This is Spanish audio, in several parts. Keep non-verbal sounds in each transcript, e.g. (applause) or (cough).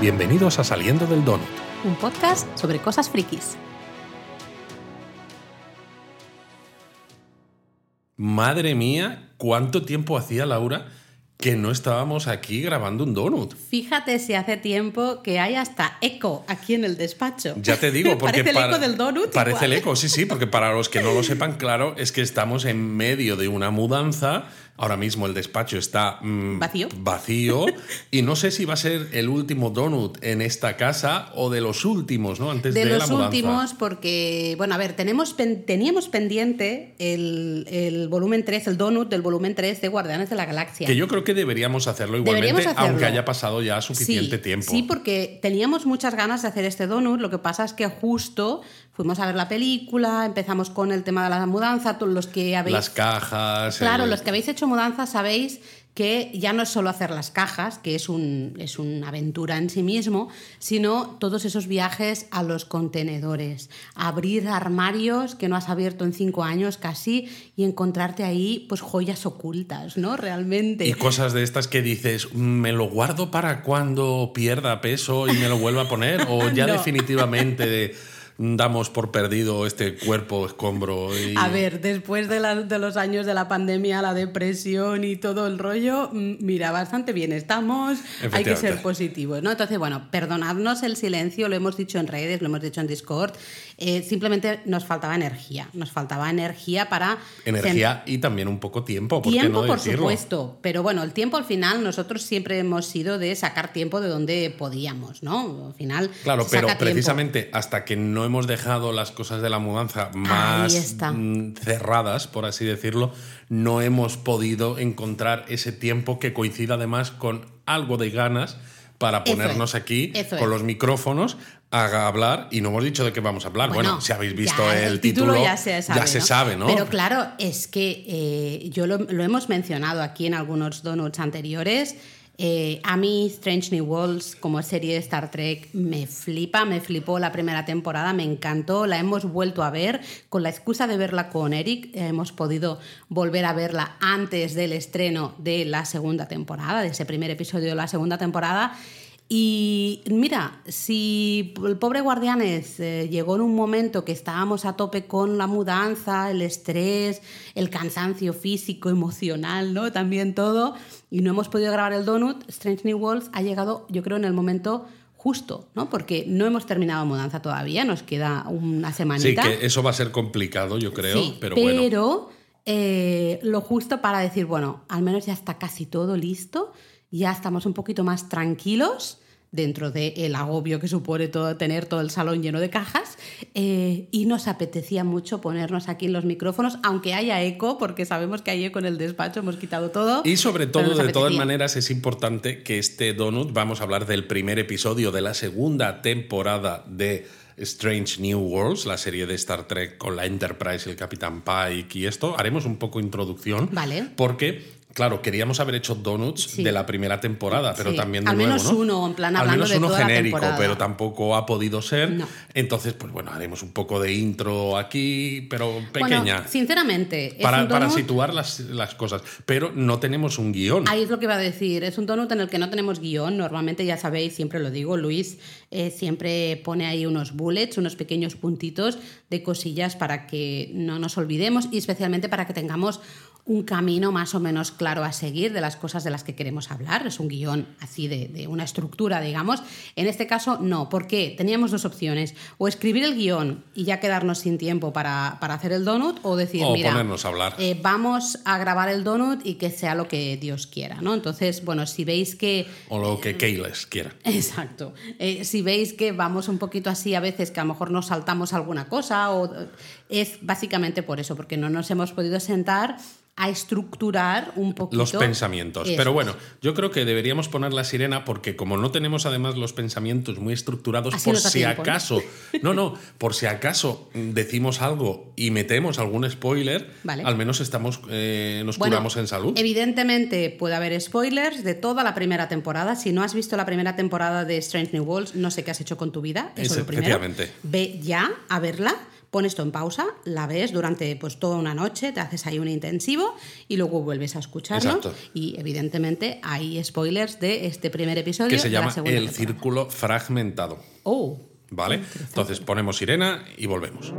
Bienvenidos a Saliendo del Donut. Un podcast sobre cosas frikis. Madre mía, ¿cuánto tiempo hacía Laura que no estábamos aquí grabando un donut? Fíjate si hace tiempo que hay hasta eco aquí en el despacho. Ya te digo, (laughs) porque parece el eco del donut. Parece igual. el eco, sí, sí, porque para los que no lo sepan, claro, es que estamos en medio de una mudanza. Ahora mismo el despacho está mm, Vacío. vacío (laughs) y no sé si va a ser el último donut en esta casa o de los últimos, ¿no? Antes de, De los últimos, porque, bueno, a ver, tenemos teníamos pendiente el, el volumen 3, el donut del volumen 3 de Guardianes de la Galaxia. Que yo creo que deberíamos hacerlo igualmente, Deberíamos hacerlo. aunque haya pasado ya suficiente sí, tiempo. Sí, porque teníamos muchas ganas de hacer este donut. Lo que pasa es que justo fuimos a ver la película, empezamos con el tema de la mudanza. Todos los que habéis. Las cajas. Claro, el- los que habéis hecho mudanza sabéis que ya no es solo hacer las cajas, que es, un, es una aventura en sí mismo, sino todos esos viajes a los contenedores, abrir armarios que no has abierto en cinco años casi y encontrarte ahí pues joyas ocultas, ¿no? Realmente. Y cosas de estas que dices, "Mm, ¿me lo guardo para cuando pierda peso y me lo vuelva a poner? ¿O (laughs) ya No. definitivamente damos por perdido este cuerpo escombro? Y... A ver, después de, la- de los años de la pandemia, la depresión y todo el rollo, mm, mira, bastante bien estamos, hay que ser positivos, ¿no? Entonces, bueno, perdonadnos el silencio, lo hemos dicho en redes, lo hemos dicho en Discord, eh, simplemente nos faltaba energía, nos faltaba energía para... Energía y también un poco tiempo, ¿por qué Tiempo, no por decirlo? supuesto, pero bueno, el tiempo al final nosotros siempre hemos sido de sacar tiempo de donde podíamos, ¿no? Al final. Claro, pero tiempo. precisamente hasta que no hemos dejado las cosas de la mudanza más mm, cerradas, por así decirlo, no hemos podido encontrar ese tiempo que coincida además con algo de ganas para ponernos es, aquí con es. los micrófonos a hablar y no hemos dicho de qué vamos a hablar. Bueno, Bueno, si habéis visto ya, el, título, ya se sabe, se ¿no? sabe, ¿no? Pero claro, es que eh, yo lo, lo hemos mencionado aquí en algunos donuts anteriores. Eh, a mí Strange New Worlds como serie de Star Trek me flipa, me flipó la primera temporada, me encantó, la hemos vuelto a ver con la excusa de verla con Eric, eh, hemos podido volver a verla antes del estreno de la segunda temporada, de ese primer episodio de la segunda temporada y mira, si el pobre Guardianes eh, llegó en un momento que estábamos a tope con la mudanza, el estrés, el cansancio físico, emocional, ¿no? También todo, y no hemos podido grabar el donut, Strange New Worlds ha llegado, yo creo, en el momento justo, ¿no? Porque no hemos terminado mudanza todavía, nos queda una Sí, semanita. que eso va a ser complicado, yo creo, Sí, pero, bueno. pero, eh, lo justo para decir, bueno, al menos ya está casi todo listo, ya estamos un poquito más tranquilos dentro del agobio que supone todo, tener todo el salón lleno de cajas eh, y nos apetecía mucho ponernos aquí en los micrófonos, aunque haya eco, porque sabemos que hay eco en el despacho, hemos quitado todo. Y sobre todo, de todas maneras, es importante que este donut, vamos a hablar del primer episodio de la segunda temporada de Strange New Worlds, la serie de Star Trek con la Enterprise, el Capitán Pike y esto. Haremos un poco introducción. Vale. Porque, claro, queríamos haber hecho donuts Sí. de la primera temporada, pero Sí, también de al nuevo, menos ¿no? uno, en plan, Al hablando menos de uno toda genérico, pero tampoco ha podido ser. No. Entonces, pues bueno, haremos un poco de intro aquí, pero pequeña. Bueno, sinceramente, es para, un para donut- situar las, las cosas. Pero no tenemos un guion. Ahí es lo que iba a decir. Es un donut en el que no tenemos guion. Normalmente, ya sabéis, siempre lo digo, Luis eh, siempre pone ahí unos bullets, unos pequeños puntitos de cosillas para que no nos olvidemos y especialmente para que tengamos un camino más o menos claro a seguir de las cosas de las que queremos hablar. Es un guion así de, de una estructura, digamos. En este caso, no. ¿Por qué? Teníamos dos opciones. O escribir el guion y ya quedarnos sin tiempo para, para hacer el donut, o decir, O mira, ponernos a hablar. eh, vamos a grabar el donut y que sea lo que Dios quiera, ¿no? Entonces, bueno, si veis que O lo que Keyles quiera. (laughs) Exacto. Eh, si veis que vamos un poquito así a veces, que a lo mejor nos saltamos alguna cosa, o, es básicamente por eso, porque no nos hemos podido sentar a estructurar un poquito Los pensamientos. Eso. Pero bueno, yo creo que deberíamos poner la sirena porque como no tenemos además los pensamientos muy estructurados, Así por si acaso, no, no, por si acaso decimos algo y metemos algún spoiler, Vale. al menos estamos, eh, nos Bueno, curamos en salud. Evidentemente puede haber spoilers de toda la primera temporada. Si no has visto la primera temporada de Strange New Worlds, no sé qué has hecho con tu vida. Eso Es- lo primero. Ve ya a verla, pones esto en pausa, la ves durante pues toda una noche, te haces ahí un intensivo y luego vuelves a escucharlo. Exacto. Y evidentemente hay spoilers de este primer episodio. Que se de la llama El temporada. Círculo Fragmentado. Oh. ¿Vale? Entonces ponemos sirena y volvemos.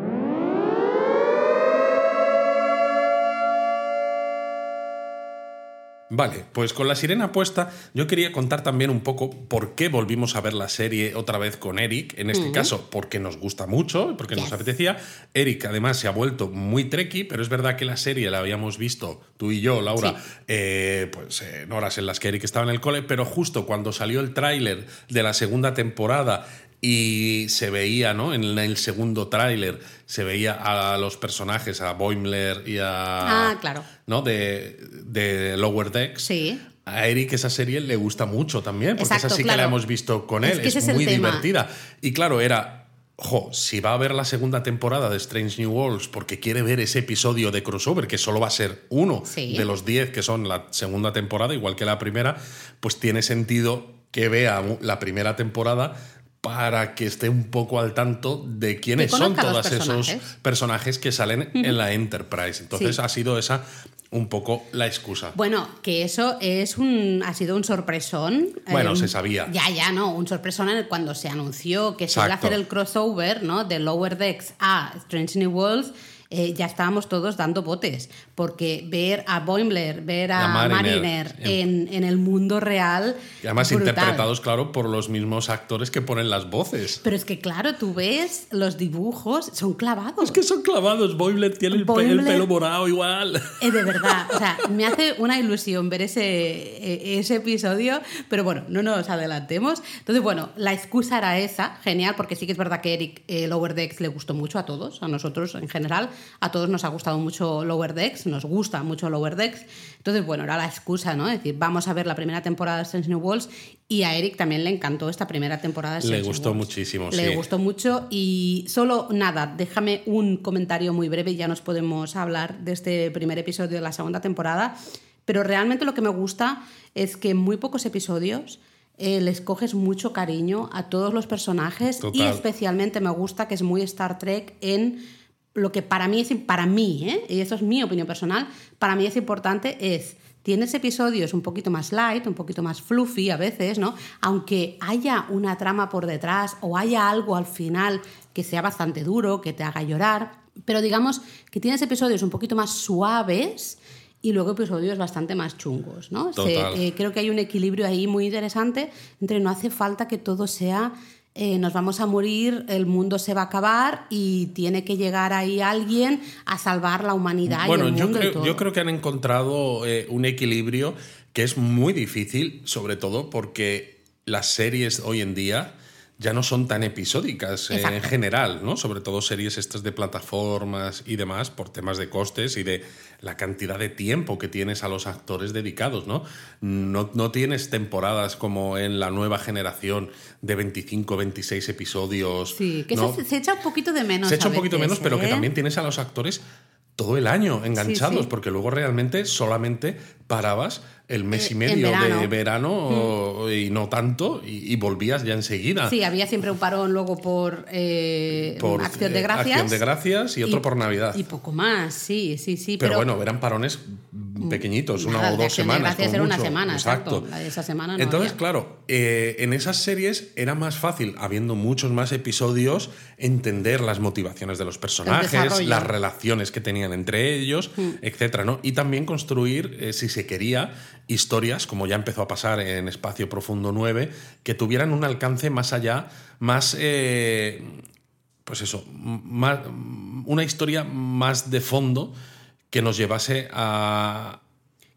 Vale, pues con la sirena puesta, yo quería contar también un poco por qué volvimos a ver la serie otra vez con Eric. En este caso, porque nos gusta mucho, porque nos apetecía. Eric, además, se ha vuelto muy treki, pero es verdad que la serie la habíamos visto tú y yo, Laura, Sí. eh, pues en horas en las que Eric estaba en el cole, pero justo cuando salió el tráiler de la segunda temporada y se veía, ¿no? En el segundo tráiler se veía a los personajes, a Boimler y a... Ah, claro. ¿No? De, de Lower Decks. Sí. A Eric esa serie le gusta mucho también, porque Exacto, esa sí que la hemos visto con él, es, muy divertida. Y claro, era, jo, si va a ver la segunda temporada de Strange New Worlds porque quiere ver ese episodio de crossover, que solo va a ser uno Sí. de los 10 que son la segunda temporada, igual que la primera, pues tiene sentido que vea la primera temporada para que esté un poco al tanto de quiénes son todos esos personajes. que salen en la Enterprise. Entonces Sí. ha sido esa un poco la excusa. Bueno, que eso es un, ha sido un sorpresón. Bueno, eh, se sabía. Ya, ya, no, un sorpresón en el- cuando se anunció que se iba a hacer el crossover, ¿no? De Lower Decks a Strange New Worlds. Eh, ya estábamos todos dando botes, porque ver a Boimler, ver a, A Mariner, Mariner, en, en el mundo real. Y además brutal. interpretados, claro, por los mismos actores que ponen las voces. Pero es que, claro, tú ves los dibujos, son clavados. Es que son clavados. Boimler tiene el, pe- Boimler- el pelo morado igual. Eh, de verdad, o sea, me hace una ilusión ver ese, eh, ese episodio, pero bueno, no nos adelantemos. Entonces, bueno, la excusa era esa, genial, porque sí que es verdad que Eric eh, Lower Decks le gustó mucho a todos, a nosotros en general, a todos nos ha gustado mucho Lower Decks, nos gusta mucho Lower Decks. Entonces, bueno, era la excusa, ¿no? Es decir, vamos a ver la primera temporada de Strange New Worlds y a Eric también le encantó esta primera temporada de Le Strange New gustó Worlds. muchísimo, Le sí. gustó mucho y solo nada, déjame un comentario muy breve y ya nos podemos hablar de este primer episodio de la segunda temporada. Pero realmente lo que me gusta es que en muy pocos episodios eh, les coges mucho cariño a todos los personajes y Total. especialmente me gusta que es muy Star Trek en lo que para mí es para mí, ¿eh? y eso es mi opinión personal, para mí es importante es tienes episodios un poquito más light, un poquito más fluffy a veces, ¿no? Aunque haya una trama por detrás o haya algo al final que sea bastante duro, que te haga llorar, pero digamos que tienes episodios un poquito más suaves y luego episodios bastante más chungos, ¿no? Se- eh, creo que hay un equilibrio ahí muy interesante entre no hace falta que todo sea eh, nos vamos a morir, el mundo se va a acabar y tiene que llegar ahí alguien a salvar la humanidad Bueno, y el yo y creo, todo. yo creo que han encontrado eh, un equilibrio que es muy difícil, sobre todo porque las series hoy en día ya no son tan episódicas en general, ¿no? Sobre todo series estas de plataformas y demás, por temas de costes y de la cantidad de tiempo que tienes a los actores dedicados, ¿no? No, no tienes temporadas como en la nueva generación de 25, 26 episodios. Sí, que ¿no? se, se echa un poquito de menos. Se echa un poquito veces, menos, pero que ¿eh? también tienes a los actores todo el año enganchados, sí. porque luego realmente solamente parabas el mes Eh, y medio verano. Mm. de verano o- y no tanto, y, y volvías ya enseguida. Sí, había siempre un parón luego por, eh, por Acción eh, de Gracias. Acción de Gracias y otro por Navidad. Y poco más, sí, sí, sí. pero, Pero, bueno, eran parones pequeñitos, una o dos Acción de semanas. Gracias era una semana, exacto. La de esa semana no Entonces, había. claro, eh, en esas series era más fácil, habiendo muchos más episodios, entender las motivaciones de los personajes, las relaciones que tenían entre ellos, Mm. etcétera, ¿no? Y también construir, eh, si se quería, historias, como ya empezó a pasar en Espacio Profundo 9, que tuvieran un alcance más allá, más. eh, pues eso, más, una historia más de fondo que nos llevase a,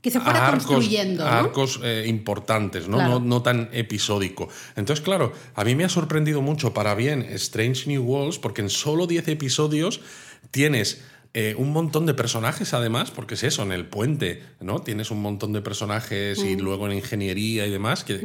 que se fuera a arcos, construyendo, arcos, eh, importantes, ¿no? Claro. No, no tan episódico. Entonces, claro, a mí me ha sorprendido mucho para bien Strange New Worlds, porque en solo 10 episodios tienes eh, un montón de personajes, además, porque es eso, en el puente, ¿no? Tienes un montón de personajes Mm. y luego en ingeniería y demás que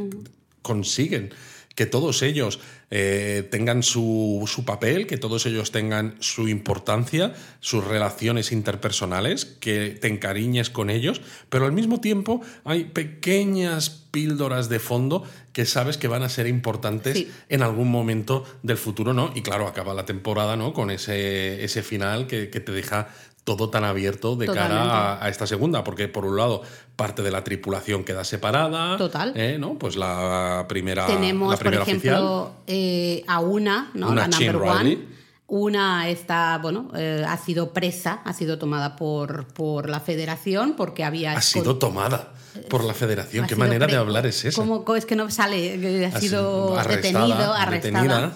consiguen que todos ellos eh, tengan su, su papel, que todos ellos tengan su importancia, sus relaciones interpersonales, que te encariñes con ellos, pero al mismo tiempo hay pequeñas píldoras de fondo que sabes que van a ser importantes Sí. en algún momento del futuro, ¿no? Y claro, acaba la temporada, ¿no? Con ese, ese final que, que te deja todo tan abierto de cara a, esta segunda, porque por un lado parte de la tripulación queda separada. Total. ¿eh? ¿no? Pues la primera. Tenemos, la primera por ejemplo, eh, a una, ¿no? la number one. Una está, bueno, eh, ha sido presa, ha sido tomada por, por la federación porque había... Ha sido tomada por la federación. ¿Qué manera de hablar es esa? ¿Cómo es que no sale? Ha, sido detenido, arrestada.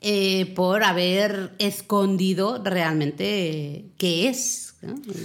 Eh, por haber escondido realmente qué es.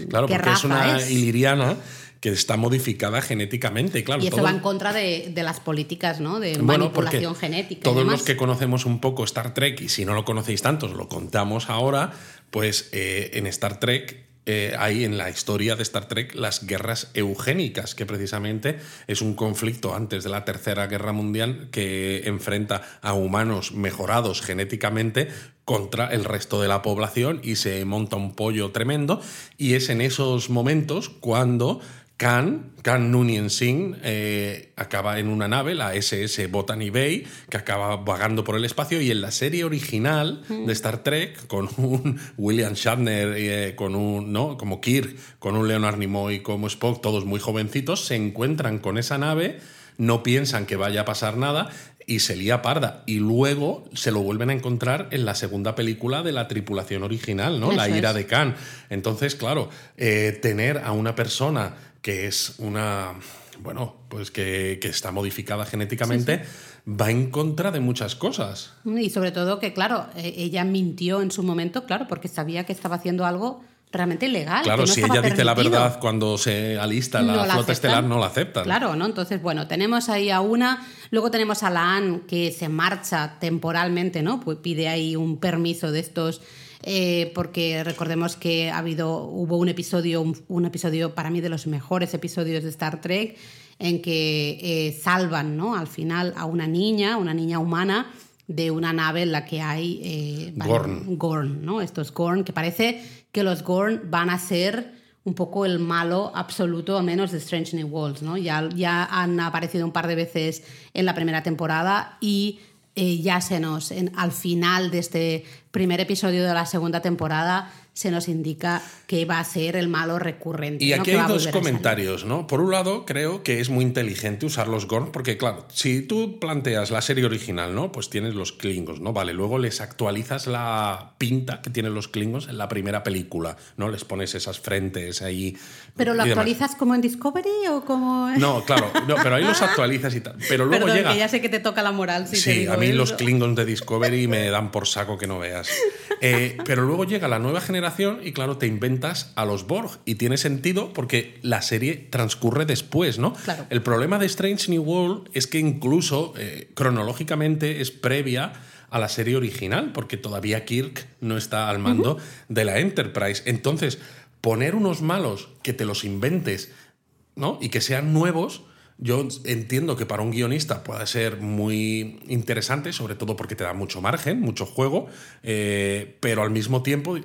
Claro, porque es una iliriana que está modificada genéticamente. Claro, y eso va en contra de, las políticas ¿no? de manipulación genética. Todos los que conocemos un poco Star Trek, y si no lo conocéis tanto, os lo contamos ahora, pues eh, en Star Trek eh, hay en la historia de Star Trek las guerras eugénicas, que precisamente es un conflicto antes de la Tercera Guerra Mundial que enfrenta a humanos mejorados genéticamente contra el resto de la población y se monta un pollo tremendo. Y es en esos momentos cuando Khan, Khan Noonien Singh, eh, acaba en una nave, la SS Botany Bay, que acaba vagando por el espacio. Y en la serie original de Star Trek, con un (laughs) William Shatner, eh, con un, ¿no? como Kirk, con un Leonard Nimoy como Spock, todos muy jovencitos, se encuentran con esa nave, no piensan que vaya a pasar nada y se lía parda. Y luego se lo vuelven a encontrar en la segunda película de la tripulación original, ¿no? la ira de Khan. Entonces, claro, eh, tener a una persona que es una, bueno, pues que, está modificada genéticamente, va en contra de muchas cosas. Y sobre todo que, claro, e, ella mintió en su momento, claro, porque sabía que estaba haciendo algo realmente ilegal. Claro, si ella dice la verdad cuando se alista la flota estelar, no la aceptan. Claro, ¿no? Entonces, bueno, tenemos ahí a una, luego tenemos a la Anne que se marcha temporalmente, ¿no? Pues pide ahí un permiso de estos eh, porque recordemos que ha habido, hubo un episodio, un, episodio para mí de los mejores episodios de Star Trek, en que eh, salvan ¿no? al final a una niña, una niña humana, de una nave en la que hay eh, Gorn. Gorn, ¿no? Estos Gorn, que parece que los Gorn van a ser un poco el malo absoluto, al menos de Strange New Worlds, ¿no? Ya, ya han aparecido un par de veces en la primera temporada y ya se nos, al final de este primer episodio de la segunda temporada, se nos indica que va a ser el malo recurrente. Y aquí hay dos comentarios, ¿no? Por un lado, creo que es muy inteligente usar los Gorn, porque claro, si tú planteas la serie original, ¿no? Pues tienes los Klingons, ¿no? Vale, luego les actualizas la pinta que tienen los Klingons en la primera película, ¿no? Les pones esas frentes ahí. ¿Pero lo actualizas como en Discovery o como.? No, claro, no, pero ahí los (laughs) actualizas y tal. Pero luego Perdón, llega. que ya sé que te toca la moral. Si sí, a mí los Klingons de Discovery me dan por saco que no veas. (laughs) Eh, pero luego llega la nueva generación y claro, te inventas a los Borg. Y tiene sentido porque la serie transcurre después, ¿no? El problema de Strange New World es que incluso eh, cronológicamente es previa a la serie original, porque todavía Kirk no está al mando de la Enterprise. Entonces, poner unos malos que te los inventes, ¿no? Y que sean nuevos yo entiendo que para un guionista puede ser muy interesante, sobre todo porque te da mucho margen, mucho juego, eh, pero al mismo tiempo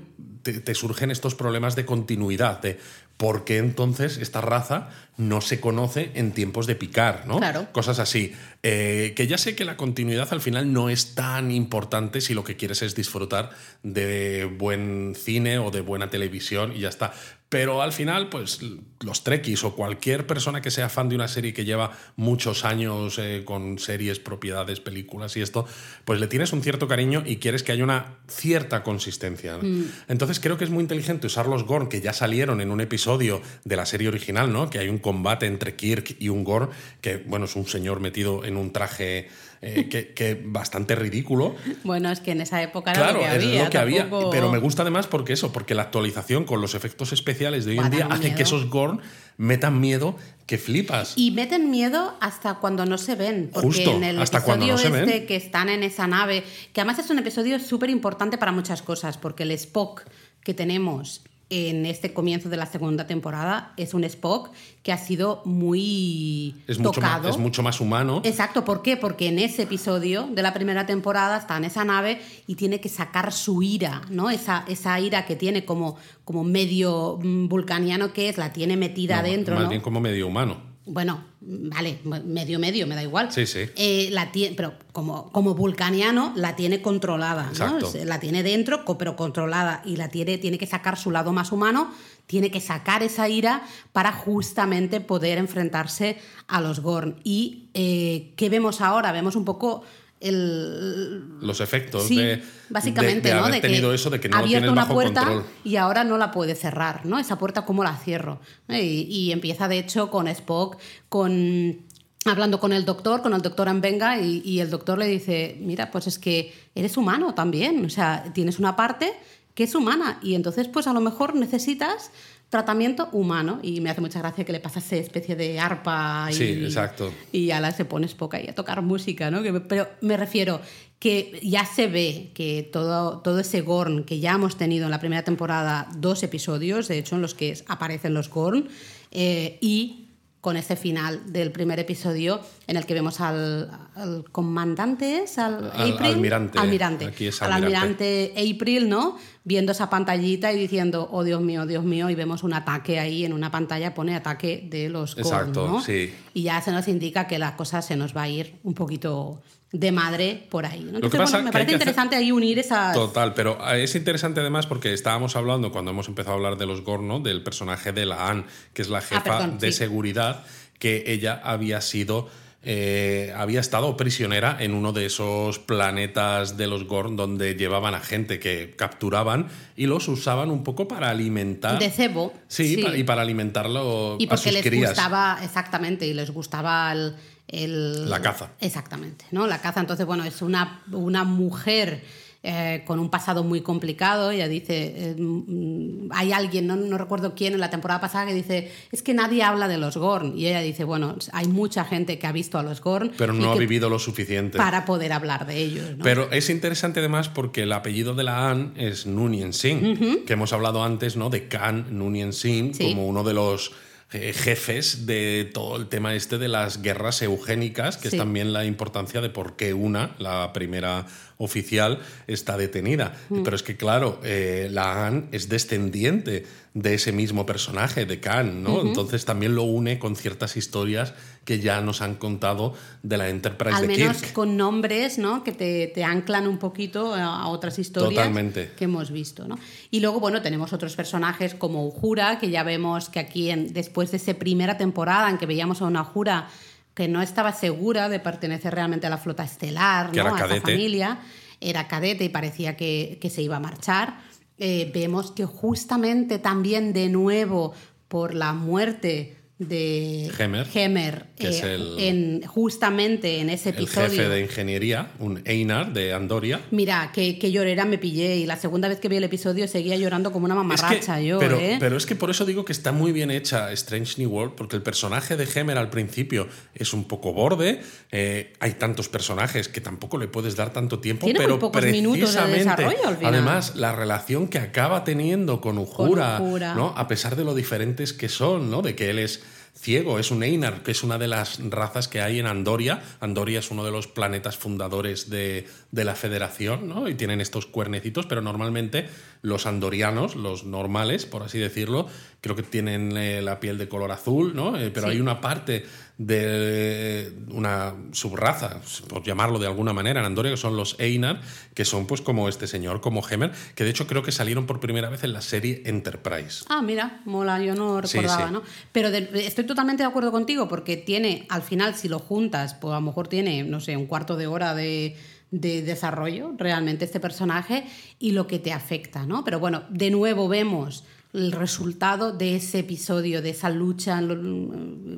te, surgen estos problemas de continuidad, de por qué entonces esta raza no se conoce en tiempos de picar, ¿no? Claro. Cosas así. Eh, que ya sé que la continuidad al final no es tan importante si lo que quieres es disfrutar de buen cine o de buena televisión y ya está. Pero al final, pues los trekkies o cualquier persona que sea fan de una serie que lleva muchos años eh, con series, propiedades, películas y esto, pues le tienes un cierto cariño y quieres que haya una cierta consistencia. Mm. Entonces creo que es muy inteligente usar los Gorn que ya salieron en un episodio de la serie original, ¿no? Que hay un combate entre Kirk y un Gorn, que bueno, es un señor metido en un traje eh, que, bastante ridículo. Bueno, es que en esa época era lo que había. Es lo que había. Pero me gusta además porque eso, porque la actualización con los efectos especiales de hoy en día hace que esos Gorn metan miedo que flipas. Y meten miedo hasta cuando no se ven. Porque en el hasta episodio no este que están en esa nave, que además es un episodio súper importante para muchas cosas, porque el Spock que tenemos en este comienzo de la segunda temporada es un Spock que ha sido muy es Mucho más, es mucho más humano. Exacto, ¿por qué? Porque en ese episodio de la primera temporada está en esa nave y tiene que sacar su ira, ¿no? Esa, esa ira que tiene como, como medio mm, vulcaniano que es, la tiene metida dentro. Más bien como medio humano. Bueno, vale, medio medio, me da igual. Sí, sí. Eh, la tiene, pero como, como vulcaniano la tiene controlada, ¿no? Exacto. La tiene dentro, pero controlada. Y la tiene, tiene que sacar su lado más humano, tiene que sacar esa ira para justamente poder enfrentarse a los Gorn. ¿Y eh, qué vemos ahora? Vemos un poco el, Los efectos Sí, de, básicamente, de, de ¿no? haber de tenido que eso, de que no abierto una bajo puerta control. y ahora no la puede cerrar, ¿no? Esa puerta, ¿cómo la cierro? Y, y empieza, de hecho, con Spock, con hablando con el doctor, con el doctor Ambenga, y, y el doctor le dice, mira, pues es que eres humano también, o sea, tienes una parte que es humana, y entonces, pues a lo mejor necesitas tratamiento humano, y me hace mucha gracia que le pasa esa especie de arpa y, Sí, exacto. y ya la se pone Spock ahí a tocar música, ¿no? Pero me refiero que ya se ve que todo, todo ese Gorn que ya hemos tenido en la primera temporada, dos episodios, de hecho, en los que aparecen los Gorn, eh, y con ese final del primer episodio en el que vemos al, al comandante, ¿es? Al, Al- April? almirante. Almirante. Aquí es Al almirante. almirante April, ¿no? Viendo esa pantallita y diciendo, oh Dios mío, Dios mío, y vemos un ataque ahí en una pantalla, pone ataque de los Exacto, ¿no? sí. Y ya se nos indica que la cosa se nos va a ir un poquito de madre por ahí. ¿no? que Entonces, pasa bueno, me que parece que hacer- interesante ahí unir esas. Total, pero eh, es interesante además porque estábamos hablando cuando hemos empezado a hablar de los Gorn, ¿no? del personaje de la Anne, que es la jefa Ah, perdón, de sí. seguridad, que ella había sido. eh, había estado prisionera en uno de esos planetas de los Gorn donde llevaban a gente que capturaban y los usaban un poco para alimentar. De cebo. Sí, pa- y para alimentarlo Y a porque sus les crías. gustaba, exactamente, y les gustaba el, el- La caza. Exactamente, ¿no? La caza. Entonces, bueno, es una, una mujer eh, con un pasado muy complicado. Ella dice, eh, mm, hay alguien, no, no recuerdo quién, en la temporada pasada que dice, es que nadie habla de los Gorn. Y ella dice, bueno, hay mucha gente que ha visto a los Gorn. Pero no ha vivido lo suficiente. Para poder hablar de ellos, ¿no? Pero es interesante además porque el apellido de la An es Nunien Singh, que hemos hablado antes, ¿no? De Khan Nunien Singh Sí. como uno de los jefes de todo el tema este de las guerras eugénicas, que Sí. es también la importancia de por qué una, la primera oficial, está detenida. Mm. Pero es que, claro, eh, la An es descendiente de ese mismo personaje, de Khan, ¿no? Entonces también lo une con ciertas historias que ya nos han contado de la Enterprise Al de menos Kirk. con nombres ¿no? que te, te anclan un poquito a, otras historias Totalmente. que hemos visto. ¿no? Y luego, bueno, tenemos otros personajes como Uhura, que ya vemos que aquí, en- después de esa primera temporada en que veíamos a una Uhura que no estaba segura de pertenecer realmente a la flota estelar, Que ¿no? a esa familia, era cadete y parecía que, que se iba a marchar. Eh, vemos que justamente también de nuevo por la muerte de Hemer, Hemer, que es eh, el- en, justamente en ese el episodio. jefe de ingeniería, un Einar de Andoria. Mira, que, que llorera me pillé y la segunda vez que vi el episodio seguía llorando como una Es mamarracha que- yo, pero, ¿eh? pero es que por eso digo que está muy bien hecha Strange New World, porque el personaje de Hemer al principio es un poco borde. eh, hay tantos personajes que tampoco le puedes dar tanto tiempo, Tiene muy pero pocos minutos de desarrollo al final. además, la relación que acaba teniendo con Uhura, Uhura. ¿no? a pesar de lo diferentes que son, ¿no? de que él es ciego, es un Einar, que es una de las razas que hay en Andoria. Andoria es uno de los planetas fundadores de, de la Federación, ¿no? Y tienen estos cuernecitos, pero normalmente los andorianos, los normales, por así decirlo, creo que tienen eh, la piel de color azul, ¿no? Eh, pero Sí. hay una parte de una subraza, por llamarlo de alguna manera, en Andoria, que son los Einar, que son pues como este señor, como Hemer, que de hecho creo que salieron por primera vez en la serie Enterprise. Ah, mira, mola, yo no Sí, recordaba, sí. ¿no? Pero de- estoy totalmente de acuerdo contigo porque tiene, al final, si lo juntas, pues a lo mejor tiene, no sé, un cuarto de hora de, de desarrollo realmente este personaje y lo que te afecta, ¿no? Pero bueno, de nuevo vemos el resultado de ese episodio, de esa lucha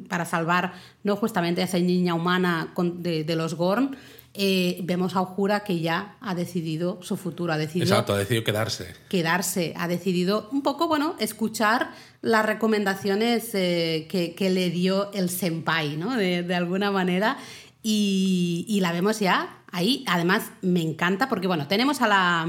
para salvar, no justamente a esa niña humana de, de los Gorn. eh, vemos a Ojura que ya ha decidido su futuro, ha decidido Exacto, ha decidido quedarse. quedarse. Ha decidido un poco, bueno, escuchar las recomendaciones eh, que, que le dio el senpai, ¿no? De, de alguna manera. Y, y la vemos ya ahí. Además, me encanta porque, bueno, tenemos a la,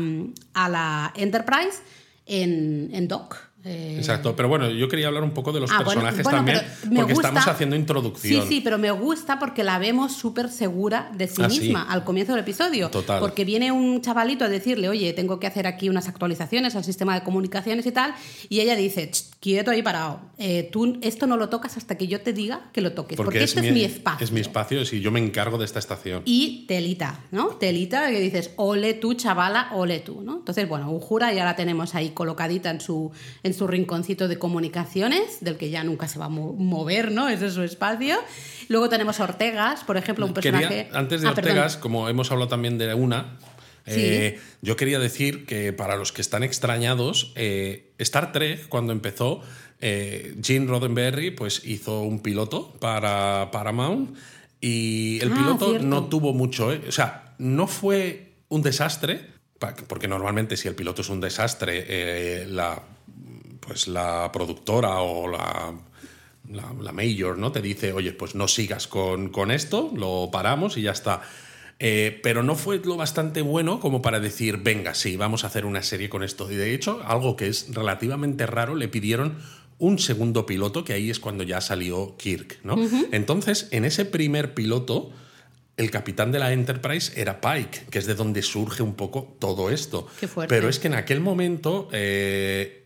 a la Enterprise en, en dock, Eh, Exacto, pero bueno, yo quería hablar un poco de los Ah, personajes bueno, también, porque gusta- estamos haciendo introducción. Sí, sí, pero me gusta porque la vemos súper segura de sí Ah, sí. misma al comienzo del episodio. Total. Porque viene un chavalito a decirle, oye, tengo que hacer aquí unas actualizaciones al sistema de comunicaciones y tal, y ella dice, "Ch, quieto ahí parado, Eh, tú esto no lo tocas hasta que yo te diga que lo toques, porque, este es mi espacio. Es mi espacio y yo me encargo de esta estación. Y telita, ¿no? Telita que dices, ole tú, chavala, ole tú, ¿no? Entonces, bueno, Ujura ya la tenemos ahí colocadita en su, en su rinconcito de comunicaciones, del que ya nunca se va a mo- mover, ¿no? Ese es su espacio. Luego tenemos Ortegas, por ejemplo, un Quería- personaje... antes de Ah, perdón. Ortegas, como hemos hablado también de una, eh, yo quería decir que para los que están extrañados, eh, Star Trek, cuando empezó, eh, Gene Roddenberry pues, hizo un piloto para Paramount y el Ah, piloto cierto. no tuvo mucho. eh, O sea, no fue un desastre, porque normalmente si el piloto es un desastre, eh, la, pues la productora o la la, la mayor, ¿no? Te dice, oye, pues no sigas con, con esto, lo paramos y ya está. Eh, pero no fue lo bastante bueno como para decir, venga, sí, vamos a hacer una serie con esto. Y de hecho, algo que es relativamente raro, le pidieron un segundo piloto, que ahí es cuando ya salió Kirk, ¿no? Entonces, en ese primer piloto, el capitán de la Enterprise era Pike, que es de donde surge un poco todo esto. Qué fuerte. Pero es que en aquel momento, eh,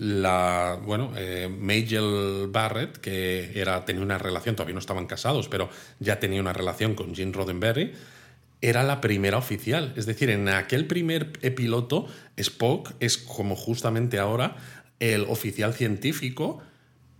la, bueno, eh, Majel Barrett, que era, tenía una relación, todavía no estaban casados, pero ya tenía una relación con Gene Roddenberry, era la primera oficial. Es decir, en aquel primer piloto, Spock es como justamente ahora el oficial científico,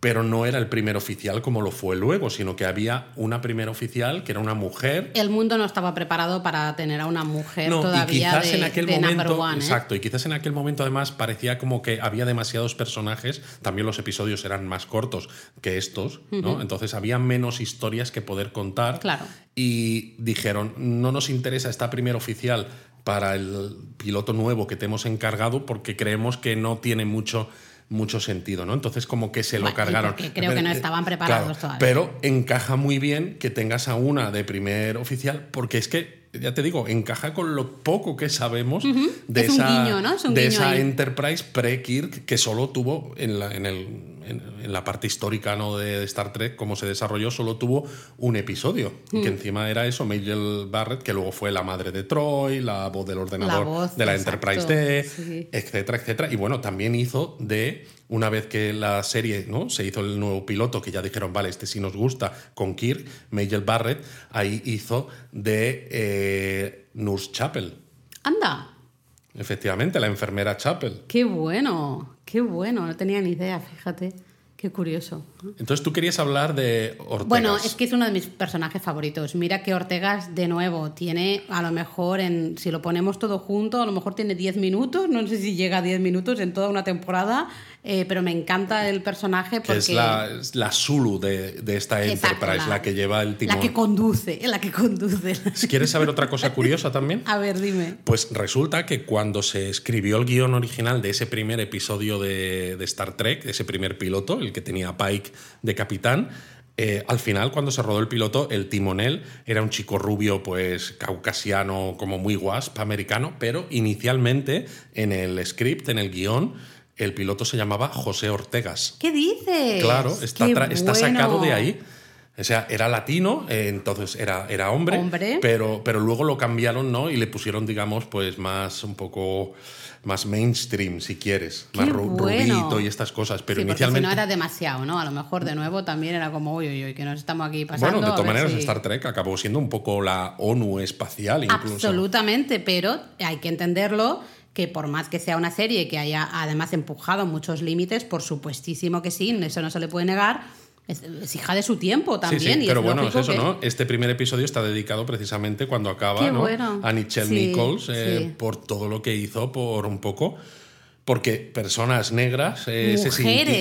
pero no era el primer oficial como lo fue luego, sino que había una primera oficial que era una mujer El mundo no estaba preparado para tener a una mujer no, todavía y quizás de, en aquel de momento, one, ¿eh? exacto, y quizás en aquel momento además parecía como que había demasiados personajes, también los episodios eran más cortos que estos, ¿no? Entonces había menos historias que poder contar. Claro. Y dijeron, no nos interesa esta primera oficial para el piloto nuevo que te hemos encargado porque creemos que no tiene mucho mucho sentido, ¿no? Entonces como que se lo Bueno, cargaron. porque creo que no estaban preparados claro, todavía. Pero encaja muy bien que tengas a una de primer oficial, porque es que, ya te digo, encaja con lo poco que sabemos de, Es esa, guiño, ¿no? Es un de esa ahí. Enterprise pre-Kirk que solo tuvo en la, en el, en, en la parte histórica ¿no? de Star Trek, cómo se desarrolló, solo tuvo un episodio. Y Mm. que encima era eso, Majel Barrett, que luego fue la madre de Troy, la voz del ordenador voz, de la exacto, Enterprise D, sí. etcétera, etcétera. Y bueno, también hizo de, una vez que la serie ¿no? se hizo el nuevo piloto, que ya dijeron, vale, este sí nos gusta, con Kirk, Majel Barrett, ahí hizo de eh, Nurse Chapel. Anda, Efectivamente, la enfermera Chapel. qué bueno, qué bueno, no tenía ni idea, fíjate, qué curioso. Entonces tú querías hablar de Ortega. Bueno, es que es uno de mis personajes favoritos. Mira que Ortegas, de nuevo, tiene a lo mejor, en, si lo ponemos todo junto, a lo mejor tiene 10 minutos, no sé si llega a 10 minutos en toda una temporada, eh, pero me encanta el personaje que porque... es la, la Zulu de, de esta Exacto, Enterprise, la, que lleva el timón. La que conduce, la que conduce. ¿Quieres saber otra cosa curiosa también? (laughs) A ver, dime. Pues resulta que cuando se escribió el guion original de ese primer episodio de, de Star Trek, ese primer piloto, el que tenía Pike de capitán, eh, al final, cuando se rodó el piloto, el timonel era un chico rubio, pues caucasiano, como muy wasp, americano, pero inicialmente en el script, en el guion, el piloto se llamaba José Ortegas. ¿Qué dices? Claro, está, bueno. sacado de ahí. O sea, era latino, eh, entonces era, era hombre, Hombre. Pero, pero luego lo cambiaron, ¿no? Y le pusieron, digamos, pues más un poco más mainstream, si quieres, Qué más bueno. rubito y estas cosas. Pero sí, inicialmente. si no era demasiado, ¿no? A lo mejor de nuevo también era como, uy, uy, uy, que nos estamos aquí pasando. bueno, de todas maneras, si- Star Trek acabó siendo un poco la ONU espacial, incluso. Absolutamente, pero hay que entenderlo que por más que sea una serie que haya además empujado muchos límites, por supuestísimo que sí, eso no se le puede negar, es, es hija de su tiempo también. sí, y pero es bueno, es eso, que- ¿no? Este primer episodio está dedicado precisamente cuando acaba, Qué ¿no? bueno. A Nichelle Sí, Nichols eh, por todo lo que hizo, por un poco. Porque personas negras eh, se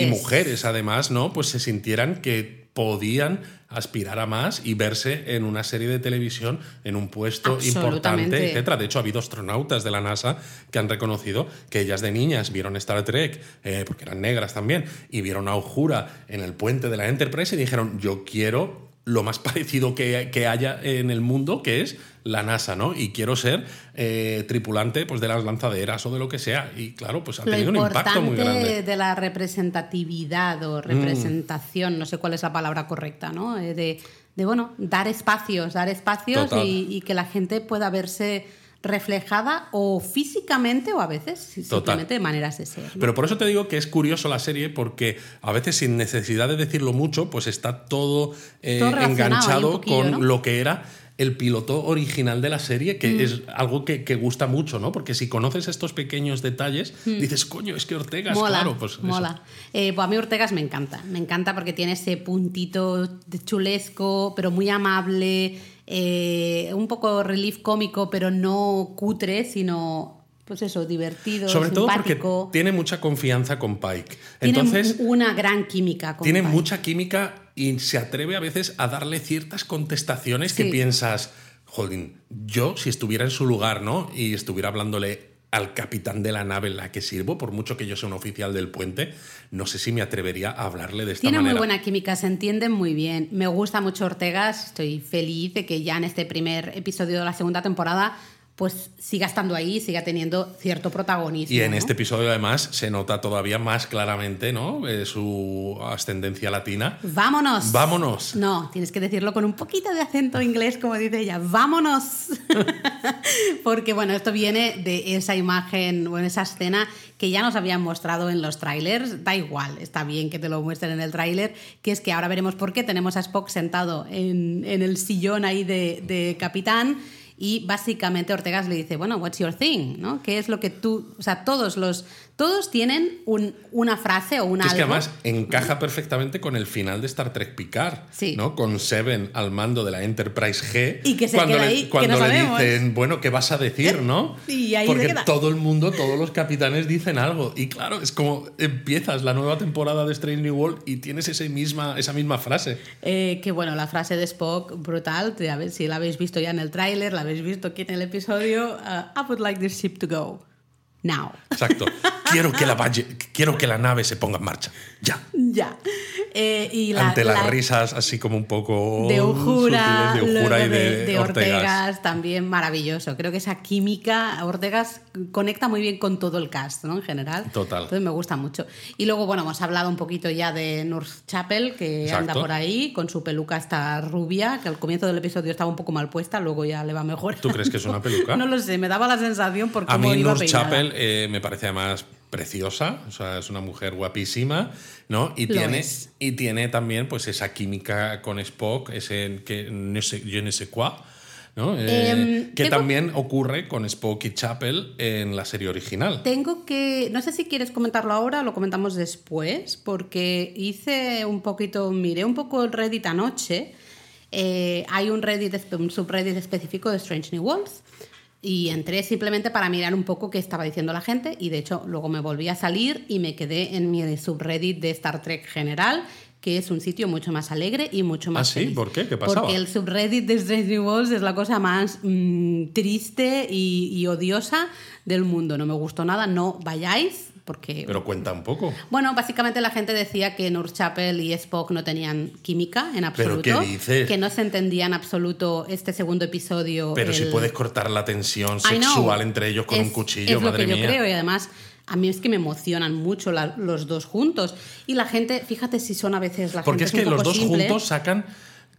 y mujeres, además, ¿no? Pues se sintieran que podían aspirar a más y verse en una serie de televisión en un puesto importante, etcétera. De hecho, ha habido astronautas de la NASA que han reconocido que ellas de niñas vieron Star Trek, eh, porque eran negras también, y vieron a Uhura en el puente de la Enterprise y dijeron, yo quiero lo más (laughs) parecido que, que haya en el mundo, que es la NASA, ¿no? Y quiero ser eh, tripulante pues, de las lanzaderas o de lo que sea. Y claro, pues ha Lo tenido un impacto muy importante grande. de la representatividad o representación, no sé cuál es la palabra correcta, ¿no? Eh, De, de, bueno, dar espacios, dar espacios Total. y, y que la gente pueda verse reflejada o físicamente o a veces simplemente de maneras de ser. ¿no? Pero por eso te digo que es curioso la serie porque a veces sin necesidad de decirlo mucho, pues está todo, eh, Todo enganchado con ¿no? lo que era el piloto original de la serie, que Mm. es algo que, que gusta mucho, ¿no? Porque si conoces estos pequeños detalles, dices, coño, es que Ortega, Mm. Mola, claro, pues mola. Eh, pues a mí Ortegas me encanta, me encanta porque tiene ese puntito de chulesco, pero muy amable, eh, un poco relief cómico, pero no cutre, sino, pues eso, divertido, Sobre todo porque simpático. tiene mucha confianza con Pike. Tiene Entonces, una gran química con tiene Pike. mucha química y se atreve a veces a darle ciertas contestaciones que piensas, jolín, yo si estuviera en su lugar, ¿no? Y estuviera hablándole al capitán de la nave en la que sirvo, por mucho que yo sea un oficial del puente, no sé si me atrevería a hablarle de esta Tiene manera. muy buena química, se entienden muy bien. Me gusta mucho Ortegas, estoy feliz de que ya en este primer episodio de la segunda temporada pues siga estando ahí, siga teniendo cierto protagonismo. Y en ¿no? este episodio además se nota todavía más claramente, ¿no? Eh, su ascendencia latina. ¡Vámonos! Vámonos. No, tienes que decirlo con un poquito de acento inglés, como dice ella. ¡Vámonos! (laughs) Porque, bueno, esto viene de esa imagen o en esa escena que ya nos habían mostrado en los trailers. Da igual, está bien que te lo muestren en el tráiler, que es que ahora veremos por qué tenemos a Spock sentado en, en el sillón ahí de, de capitán. Y básicamente Ortegas le dice, bueno, what's your thing? ¿no? ¿Qué es lo que tú...? O sea, todos los... Todos tienen un- una frase o un Que es que además encaja perfectamente con el final de Star Trek Picard, Sí. ¿no? Con Seven al mando de la Enterprise G. Y que se cuando queda le, ahí, que cuando no le sabemos. dicen, bueno, ¿qué vas a decir, (laughs) no? Y ahí Porque todo el mundo, todos los capitanes dicen algo. Y claro, es como empiezas la nueva temporada de Strange New World y tienes ese misma, esa misma frase. Eh, que bueno, la frase de Spock, brutal, a ver si la habéis visto ya en el tráiler, la habéis visto aquí en el episodio. uh, I would like this ship to go. Now. Exacto. quiero, que la valle- quiero que la nave se ponga en marcha. Ya. ya. Eh, y la, Ante las la- risas así como un poco de Ujura, sutiles de Ujura luego y de, de, de Ortegas. Ortegas, también maravilloso. Creo que esa química, Ortegas conecta muy bien con todo el cast, ¿no? En general. Total. Entonces me gusta mucho. Y luego, bueno, hemos hablado un poquito ya de Nurse Chapel, que anda por ahí con su peluca esta rubia, que al comienzo del episodio estaba un poco mal puesta, luego ya le va mejor. ¿Tú crees que es una peluca? (laughs) no lo sé, me daba la sensación por A mí iba Nurse peinada. Eh, me parece además preciosa, o sea, es una mujer guapísima, ¿no? Y Lo tiene, es. y tiene también pues esa química con Spock, ese que no sé. Eh, Em, que tengo- también ocurre con Spock y Chapel en la serie original. Tengo que, no sé si quieres comentarlo ahora o lo comentamos después, porque hice un poquito, miré un poco el Reddit anoche. Eh, hay un Reddit, un subreddit específico de Strange New Worlds y entré simplemente para mirar un poco qué estaba diciendo la gente y de hecho luego me volví a salir y me quedé en mi subreddit de Star Trek general que es un sitio mucho más alegre y mucho más ¿Ah, sí? feliz. ¿Por qué? ¿Qué pasaba? Porque el subreddit de Strange New Worlds es la cosa más mm, triste y, y odiosa del mundo. No me gustó nada, no vayáis porque... Pero cuenta un poco. Bueno, básicamente la gente decía que Nurse Chapel y Spock no tenían química en ¿Pero absoluto. qué dices? Que no se entendía en absoluto este segundo episodio. Pero si puedes cortar la tensión sexual entre ellos con Es- un cuchillo, es lo madre que mía. yo creo y además a mí es que me emocionan mucho la- los dos juntos y la gente fíjate si son a veces la Porque es gente que un los dos simple. juntos sacan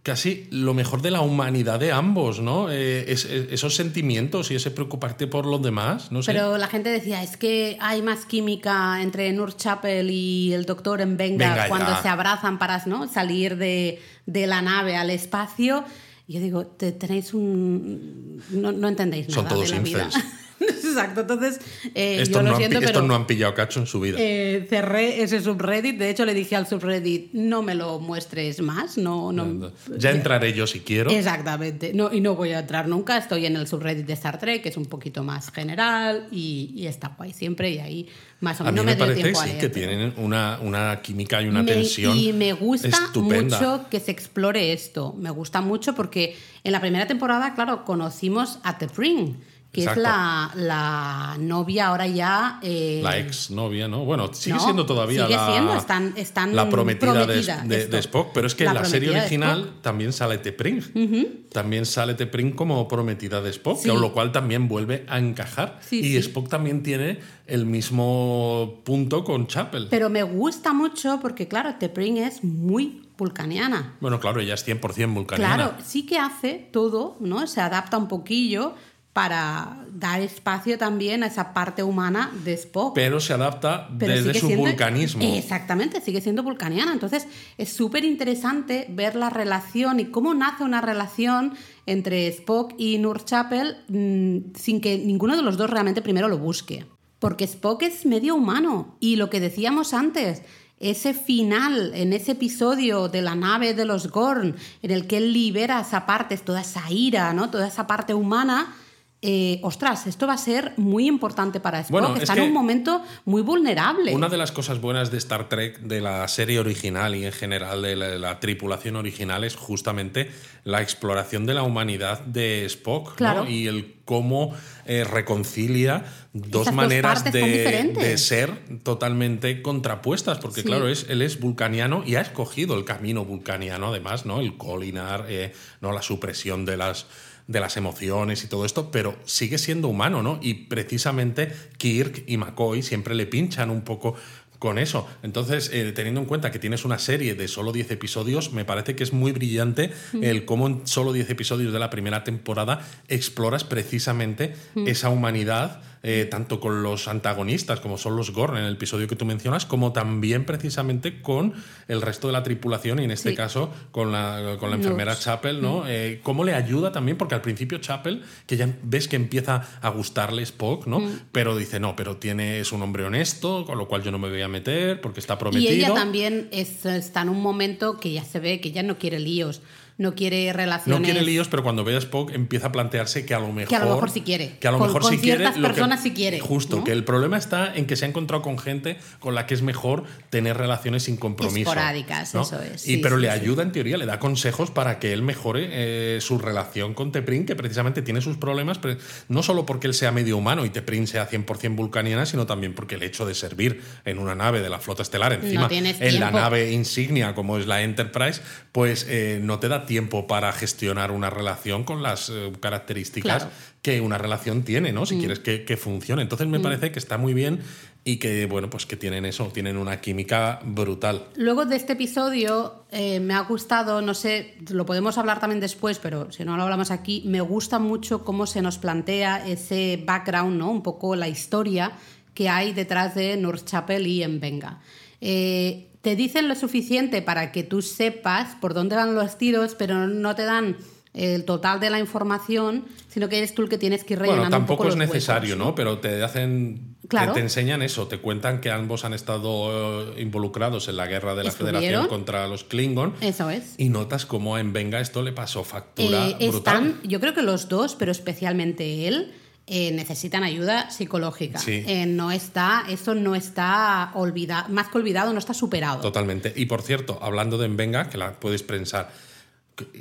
casi lo mejor de la humanidad de ambos, ¿no? Eh, es- es- esos sentimientos y ese preocuparte por los demás, no sé. Pero la gente decía, es que hay más química entre Nurse Chapel y el doctor en Venga, Venga, cuando ya. se abrazan para ¿no? salir de, de la nave al espacio. Yo digo, te- tenéis un... No, no entendéis Son nada todos de la vida. (laughs) (laughs) Exacto, entonces eh, estos, yo lo no han, siento, pero... estos no han pillado cacho en su vida. eh, cerré ese subreddit. De hecho, le dije al subreddit, no me lo muestres más. No, no, ya entraré yo si quiero. Exactamente. No, y no voy a entrar nunca. Estoy en el subreddit de Star Trek, que es un poquito más general y, y está guay siempre. Y ahí más o A menos mí no me me, parece tiempo a sí, leer, que pero- tienen una, una química y una Me- tensión Y me gusta estupenda. mucho que se explore esto. Me gusta mucho porque en la primera temporada, claro, conocimos a T'Pring, que es la, la, novia ahora ya... Eh, la ex novia, ¿no? Bueno, sigue no, siendo todavía sigue la, siendo, están, están la prometida, prometida de, de, Spock, pero es que La en la serie original también sale T'Pring. También sale T'Pring como prometida de Spock, Sí. con lo cual también vuelve a encajar. Sí, y sí. Spock también tiene el mismo punto con Chapel. Pero me gusta mucho porque, claro, T'Pring es muy vulcaniana. bueno, claro, ella es 100% vulcaniana. Claro, sí que hace todo, ¿no? Se adapta un poquillo para dar espacio también a esa parte humana de Spock. Pero se adapta Pero desde su siendo- vulcanismo. Exactamente, sigue siendo vulcaniana. Entonces es súper interesante ver la relación y cómo nace una relación entre Spock y Nur Chapel mm, sin que ninguno de los dos realmente primero lo busque. Porque Spock es medio humano y lo que decíamos antes, ese final en ese episodio de la nave de los Gorn, en el que él libera esa parte, toda esa ira, ¿no? toda esa parte humana. Eh, ostras, esto va a ser muy importante para Spock. Bueno, es Está que- en un momento muy vulnerable. Una de las cosas buenas de Star Trek, de la serie original y en general de la, la tripulación original, es justamente la exploración de la humanidad de Spock ¿no? Y el cómo eh, reconcilia dos Esas maneras de, ser totalmente contrapuestas, porque Sí. claro, es, él es vulcaniano y ha escogido el camino vulcaniano, además, ¿no? El colinar, eh, ¿no? la supresión de las de las emociones y todo esto, pero sigue siendo humano, ¿no? Y precisamente Kirk y McCoy siempre le pinchan un poco con eso. Entonces, eh, teniendo en cuenta que tienes una serie de solo 10 episodios, me parece que es muy brillante el cómo en solo 10 episodios de la primera temporada exploras precisamente esa humanidad, eh, tanto con los antagonistas, como son los Gorn en el episodio que tú mencionas, como también precisamente con el resto de la tripulación y en este Sí. caso con la, con la enfermera. Chapel, ¿no? Eh, ¿Cómo le ayuda también? Porque al principio Chapel, que ya ves que empieza a gustarle Spock, ¿no? Pero dice, no, pero tiene, es un hombre honesto, con lo cual yo no me voy a meter porque está Y prometido. ella también es- está en un momento que ya se ve que ya no quiere líos, no quiere relaciones. No quiere líos, pero cuando ve a Spock empieza a plantearse que a lo mejor. Que a lo mejor sí quiere. Que a lo Con- mejor con sí quiere. ciertas lo que- personas sí quiere, Justo, ¿no? que el problema está en que se ha encontrado con gente con la que es mejor tener relaciones sin compromiso. Esporádicas, ¿no? eso es, Y, sí, pero sí, le ayuda, en teoría, le da consejos para que él mejore eh, su relación con Teprin, que precisamente tiene sus problemas, pero no solo porque él sea medio humano y Teprin sea 100% vulcaniana, sino también porque el hecho de servir en una nave de la flota estelar, encima tienes en la nave insignia como es la Enterprise, pues eh, no te da tiempo para gestionar una relación con las eh, características Claro. que una relación tiene, ¿no? Si quieres que, que funcione. Entonces me parece que está muy bien y que, bueno, pues que tienen eso, tienen una química brutal. Luego de este episodio eh, me ha gustado, no sé, lo podemos hablar también después, pero si no lo hablamos aquí, me gusta mucho cómo se nos plantea ese background, ¿no? Un poco la historia que hay detrás de North Chapel y en Venga. Eh, te dicen lo suficiente para que tú sepas por dónde van los tiros, pero no te dan el total de la información, sino que eres tú el que tienes que ir rellenando Bueno, un poco tampoco es necesario, huecos, ¿no? Pero te hacen. Claro. Te, te enseñan eso, te cuentan que ambos han estado eh, involucrados en la guerra de la Estuvieron. Federación contra los Klingon. Eso es. Y notas cómo en Venga esto le pasó factura Eh, brutal. están, yo creo que los dos, pero especialmente él, eh, necesitan ayuda psicológica. Sí. Eh, no está, eso no está olvidado, más que olvidado, no está superado. Totalmente. Y por cierto, hablando de Venga, que la puedes pensar,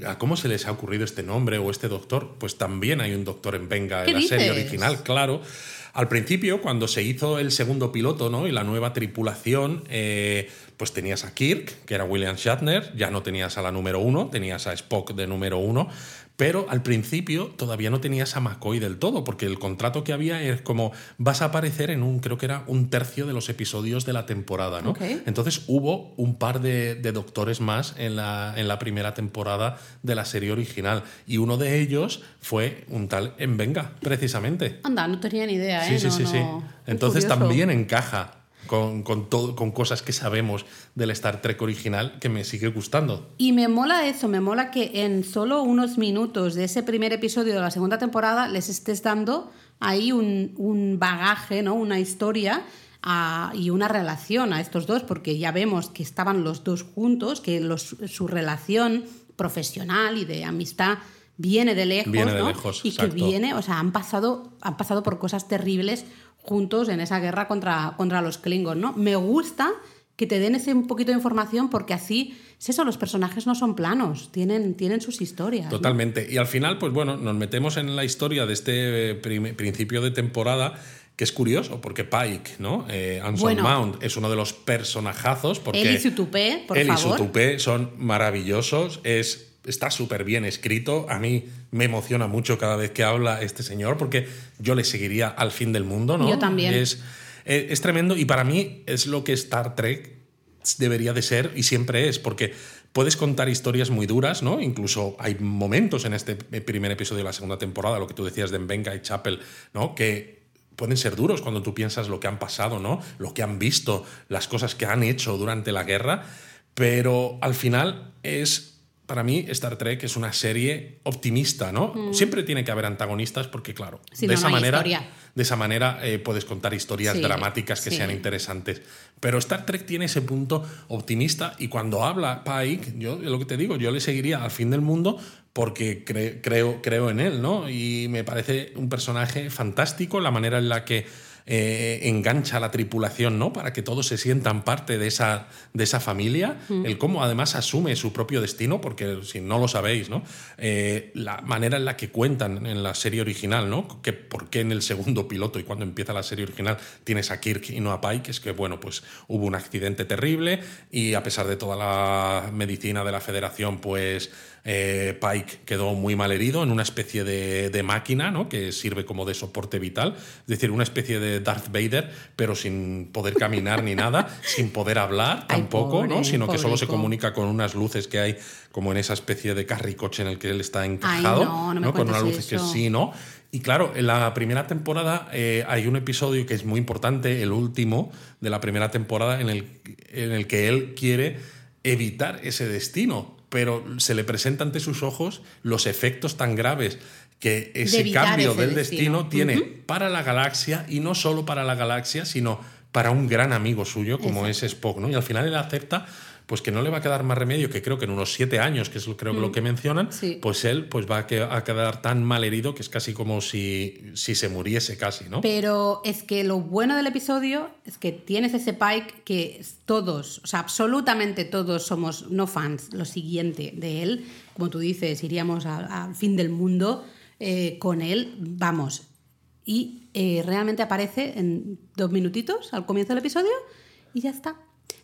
¿a cómo se les ha ocurrido este nombre o este doctor? Pues también hay un doctor en Venga ¿Qué en la serie original, claro. Al principio, cuando se hizo el segundo piloto ¿no? y la nueva tripulación, eh, pues tenías a Kirk, que era William Shatner, ya no tenías a la número uno, tenías a Spock de número uno, pero al principio todavía no tenías a McCoy del todo, porque el contrato que había es como vas a aparecer en un, creo que era un tercio de los episodios de la temporada, ¿no? Entonces hubo un par de, de doctores más en la, en la primera temporada de la serie original y uno de ellos fue un tal En Venga, precisamente. Anda, no tenía ni idea, Sí, ¿eh? sí, No, sí, sí. no. Qué Entonces también encaja con, con, todo, con cosas que sabemos del Star Trek original que me sigue gustando. Y me mola eso, me mola que en solo unos minutos de ese primer episodio de la segunda temporada les estés dando ahí un, un bagaje, ¿no? Una historia a- y una relación a estos dos, porque ya vemos que estaban los dos juntos, que los- su relación profesional y de amistad viene de lejos, Viene de ¿no? lejos, y que viene, o sea, han pasado, han pasado por cosas terribles juntos en esa guerra contra, contra los Klingons, ¿no? Me gusta que te den ese un poquito de información porque así, es eso, los personajes no son planos, tienen, tienen sus historias. ¿no? Totalmente. Y al final, pues bueno, nos metemos en la historia de este prim- principio de temporada que es curioso, porque Pike, ¿no? Eh, Anson Bueno. Mount es uno de los personajazos. Porque Él y su tupé, por él y su tupé son maravillosos. Es, está súper bien escrito. A mí me emociona mucho cada vez que habla este señor, porque yo le seguiría al fin del mundo, ¿no? Yo también. Es, es, es tremendo y para mí es lo que Star Trek debería de ser y siempre es, porque puedes contar historias muy duras, ¿no? Incluso hay momentos en este primer episodio de la segunda temporada, lo que tú decías de Benga y Chapel, ¿no? Que pueden ser duros cuando tú piensas lo que han pasado, ¿no? Lo que han visto, las cosas que han hecho durante la guerra, pero al final es para mí Star Trek es una serie optimista, ¿no? Siempre tiene que haber antagonistas porque claro, Mm. Si de no, esa no manera de esa manera eh, puedes contar historias Sí, dramáticas que sí. sean interesantes. Pero Star Trek tiene ese punto optimista y cuando habla Pike, yo lo que te digo, yo le seguiría al fin del mundo porque cre- creo, creo en él, ¿no? Y me parece un personaje fantástico, la manera en la que eh, engancha a la tripulación, ¿no? Para que todos se sientan parte de esa, de esa familia. El cómo además asume su propio destino, porque si no lo sabéis, ¿no? Eh, la manera en la que cuentan en la serie original, ¿no? Que por qué en el segundo piloto y cuando empieza la serie original tienes a Kirk y no a Pike, es que, bueno, pues hubo un accidente terrible y a pesar de toda la medicina de la federación, pues eh, Pike quedó muy mal herido en una especie de, de máquina, ¿no? Que sirve como de soporte vital, es decir, una especie de Darth Vader, pero sin poder caminar ni nada, (laughs) sin poder hablar Ay, tampoco, ¿no? pobre, Sino que solo se comunica con unas luces que hay como en esa especie de carricoche en el que él está encajado, no, no me Con cuentes una luz que sí, ¿no? Y claro, en la primera temporada eh, hay un episodio que es muy importante, el último de la primera temporada, en el, en el que él quiere evitar ese destino, pero se le presenta ante sus ojos los efectos tan graves que ese cambio ese del destino. destino, tiene para la galaxia y no solo para la galaxia, sino para un gran amigo suyo como es Spock, ¿no? Y al final él acepta pues que no le va a quedar más remedio que creo que en unos siete años, que es lo- creo lo que mencionan, Mm. Sí. pues él pues va a, que- a quedar tan mal herido que es casi como si, si se muriese casi, ¿no? Pero es que lo bueno del episodio es que tienes ese Pike que todos, o sea, absolutamente todos somos no fans, lo siguiente de él. Como tú dices, iríamos al fin del mundo eh, con él, vamos. Y eh, realmente aparece en dos minutitos al comienzo del episodio y ya está.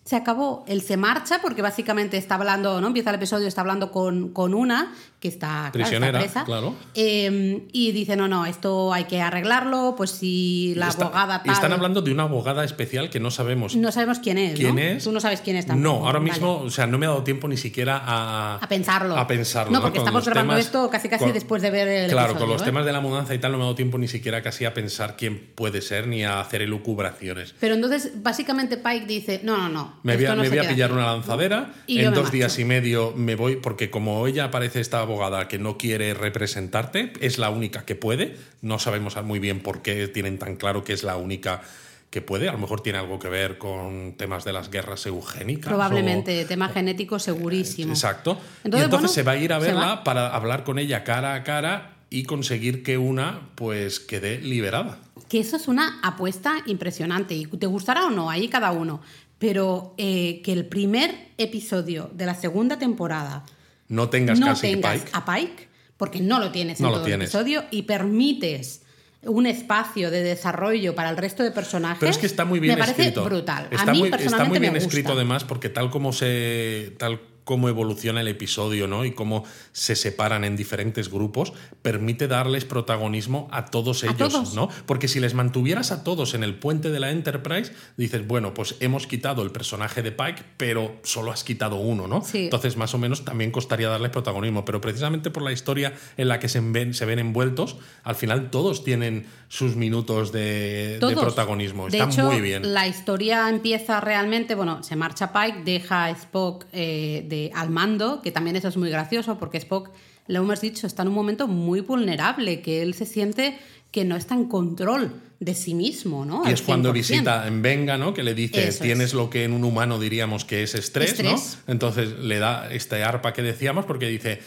Se acabó, él se marcha porque básicamente está hablando, ¿no? Empieza el episodio, está hablando con, con una que está, claro, está Prisionera, presa. claro. Eh, y dice, no, no, esto hay que arreglarlo, pues si la Está- abogada tal... están hablando de una abogada especial que no sabemos No sabemos quién es, quién ¿no? es. Tú no sabes quién es tampoco. No, ahora Vale. mismo, o sea, no me ha dado tiempo ni siquiera a, A pensarlo. A pensarlo. No, porque estamos grabando temas- esto casi casi con- después de ver el Claro, episodio, con los ¿eh? temas de la mudanza y tal no me ha dado tiempo ni siquiera casi a pensar quién puede ser ni a hacer elucubraciones. Pero entonces, básicamente Pike dice, no, no, no. Me voy no me voy a pillar aquí". una lanzadera, Y en dos marcho. días y medio me voy, porque como ella parece esta abogada que no quiere representarte, es la única que puede, no sabemos muy bien por qué tienen tan claro que es la única que puede, a lo mejor tiene algo que ver con temas de las guerras eugénicas. Probablemente, o- tema genético segurísimo. Exacto. y Entonces, entonces bueno, se va a ir a verla para hablar con ella cara a cara y conseguir que una pues quede liberada. Que eso es una apuesta impresionante. Y te gustará o no, ahí cada uno. Pero eh, que el primer episodio de la segunda temporada No tengas no casi tengas Pike. a Pike, porque no lo tienes No en lo todo el episodio, y permites un espacio de desarrollo para el resto de personajes. Pero es que está muy bien me parece brutal. Está a mí muy, está personalmente muy bien me gusta. escrito además porque tal como se tal como evoluciona el episodio, ¿no? Y cómo se separan en diferentes grupos, permite darles protagonismo a todos A ellos, todos. ¿no? Porque si les mantuvieras a todos en el puente de la Enterprise, dices, bueno, pues hemos quitado el personaje de Pike, pero solo has quitado uno, ¿no? Sí. Entonces, más o menos también costaría darles protagonismo, pero precisamente por la historia en la que se ven, se ven envueltos, al final todos tienen sus minutos de, protagonismo. De Está hecho, muy bien. La historia empieza realmente, bueno, se marcha Pike, deja a Spock eh, de, al mando, que también eso es muy gracioso, porque Spock, lo hemos dicho, está en un momento muy vulnerable, que él se siente que no está en control de sí mismo, ¿no? Y es cuando 100%. visita en Venga, ¿no? Que le dice, Eso tienes es. lo que en un humano diríamos que es estrés, Estrés. ¿no? Entonces le da este arpa que decíamos porque dice,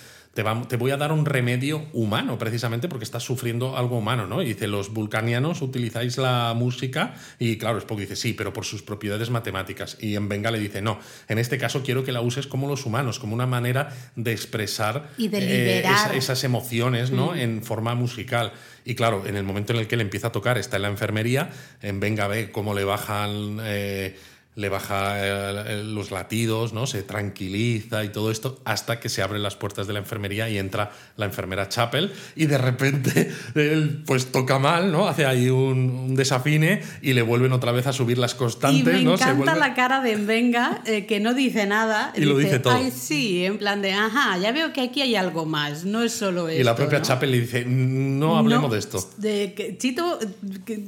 te, te, voy a dar un remedio humano, precisamente porque estás sufriendo algo humano, ¿no? Y dice, los vulcanianos utilizáis la música y claro, Spock dice, sí, pero por sus propiedades matemáticas. Y en Venga le dice, no, en este caso quiero que la uses como los humanos, como una manera de expresar y de eh, esas emociones, ¿no? Mm. En forma musical. Y claro, en el momento en el que le empieza a tocar, está en la enfermería, en Venga ve cómo le bajan... Eh, le baja eh, los latidos, ¿no? Se tranquiliza y todo esto hasta que se abren las puertas de la enfermería y entra la enfermera Chapel y de repente (laughs) él pues toca mal, ¿no? Hace ahí un, desafine y le vuelven otra vez a subir las constantes, y me ¿no? encanta la cara de Venga eh, que no dice nada. Y lo dice todo. Ay, sí, en plan de, ajá, ya veo que aquí hay algo más, no es solo esto. Y la propia Chapel le dice, no hablemos de esto. De, Chito,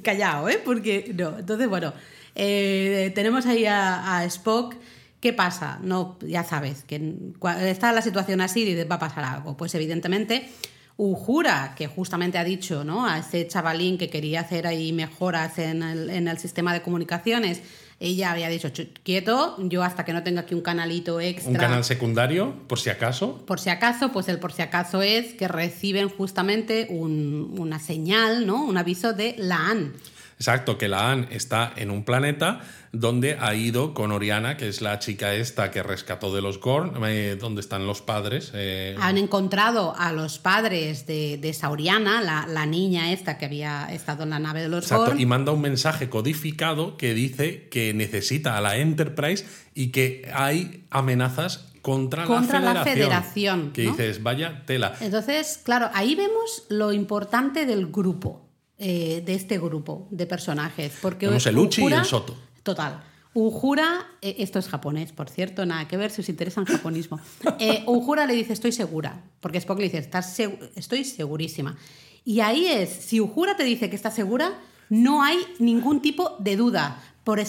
callado, ¿eh? Porque no. Entonces, bueno. Eh, tenemos ahí a, Spock. ¿Qué pasa? No, ya sabes, que está la situación así y va a pasar algo. Pues evidentemente, Ujura, que justamente ha dicho ¿no? a ese chavalín que quería hacer ahí mejoras en el, sistema de comunicaciones, ella había dicho, quieto, yo hasta que no tenga aquí un canalito extra. Un canal secundario, por si acaso. Por si acaso, pues el por si acaso es que reciben justamente una señal, ¿no? Un aviso de la AN. Exacto, que la Anne está en un planeta donde ha ido con Oriana, que es la chica esta que rescató de los Gorn, eh, donde están los padres. Eh. Han encontrado a los padres de, de esa Oriana, la, niña esta que había estado en la nave de los Exacto, y manda un mensaje codificado que dice que necesita a la Enterprise y que hay amenazas contra, la, federación, Que dices, vaya tela. Entonces, claro, ahí vemos lo importante del grupo. Eh, de este grupo de personajes. Porque Tenemos el Uchi y el Soto. Total. Ujura, eh, esto es japonés, por cierto, nada que ver si os interesa el japonismo. (laughs) Eh, Ujura le dice, estoy segura, porque Spock le dice, ¿Estás estoy segurísima. Y ahí es, si Ujura te dice que está segura, no hay ningún tipo de duda. Por,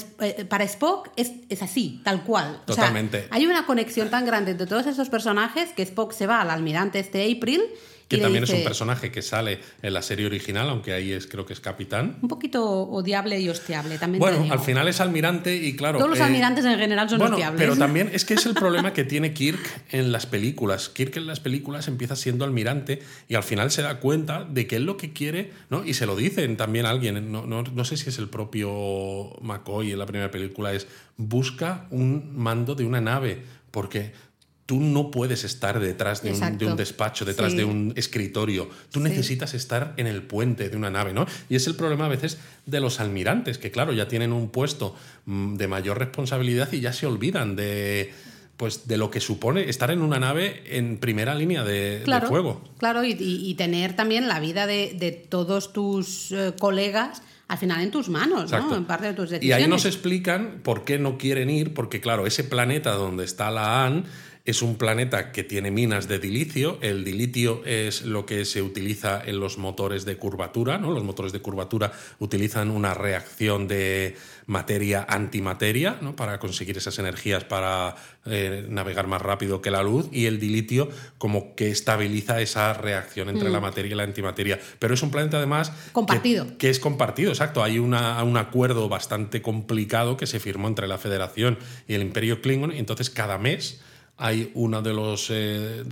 para Spock es, es, así, tal cual. Totalmente. hay una conexión tan grande entre todos esos personajes que Spock se va al almirante este April que también es un personaje que sale en la serie original, aunque ahí es creo que es capitán. Un poquito odiable y hostiable también. Bueno, al final es almirante y claro. Todos los eh, almirantes en general son bueno, hostiables. Pero también (laughs) es que es el problema que tiene Kirk en las películas. Kirk en las películas empieza siendo almirante y al final se da cuenta de que él lo que quiere, ¿no? Y se lo dicen también a alguien, no, no, no sé si es el propio McCoy en la primera película, es busca un mando de una nave. Porque tú no puedes estar detrás de, un, despacho, detrás de un escritorio. Tú necesitas estar en el puente de una nave, ¿no? Y es el problema a veces de los almirantes, que claro, ya tienen un puesto mm, de mayor responsabilidad y ya se olvidan de pues de lo que supone estar en una nave en primera línea de, fuego. Claro, y, tener también la vida de, todos tus eh, colegas al final en tus manos, ¿no? En parte de tus decisiones. Y ahí nos explican por qué no quieren ir, porque claro, ese planeta donde está la AN es un planeta que tiene minas de dilicio. El dilitio es lo que se utiliza en los motores de curvatura. ¿no? Los motores de curvatura utilizan una reacción de materia-antimateria ¿no? para conseguir esas energías para eh, navegar más rápido que la luz. Y el dilitio como que estabiliza esa reacción entre la mm. materia y la antimateria. Pero es un planeta además... Compartido. Que, es compartido, exacto. Hay una, un acuerdo bastante complicado que se firmó entre la Federación y el Imperio Klingon. Y entonces cada mes hay uno de, los, eh,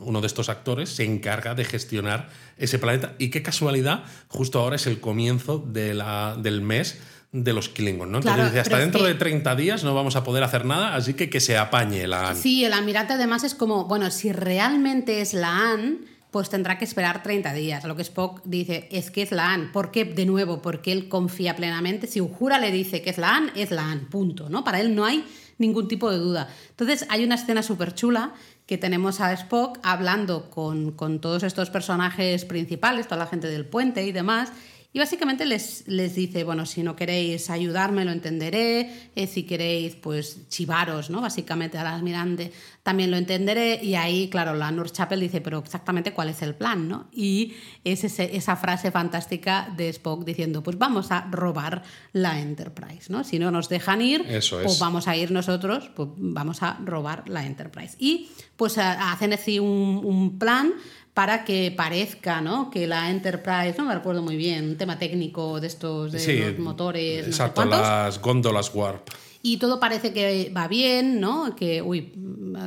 uno de estos actores se encarga de gestionar ese planeta. Y qué casualidad, justo ahora es el comienzo de la, del mes de los Klingon, ¿no? Entonces hasta dentro de 30 días no vamos a poder hacer nada, así que que se apañe la AN. Sí, el almirante además es como, bueno, si realmente es la AN, pues tendrá que esperar 30 días. Lo que Spock dice es que es la AN. ¿Por qué? De nuevo, porque él confía plenamente. Si Ujura le dice que es la AN, es la AN, punto, ¿no? Para él no hay ningún tipo de duda. Entonces hay una escena súper chula que tenemos a Spock hablando con, con, todos estos personajes principales, toda la gente del puente y demás, y básicamente les, les dice, bueno, si no queréis ayudarme lo entenderé, eh, si queréis pues chivaros, ¿no? Básicamente al almirante también lo entenderé y ahí, claro, la North Chapel dice, pero exactamente cuál es el plan, ¿no? Y es esa frase fantástica de Spock diciendo, pues vamos a robar la Enterprise, ¿no? Si no nos dejan ir, pues vamos a ir nosotros, pues vamos a robar la Enterprise. Y pues hacen así un, un plan para que parezca ¿no? que la Enterprise, no me recuerdo muy bien, un tema técnico de estos de los motores. Exacto, las góndolas Warp. y todo parece que va bien, ¿no? Que, uy,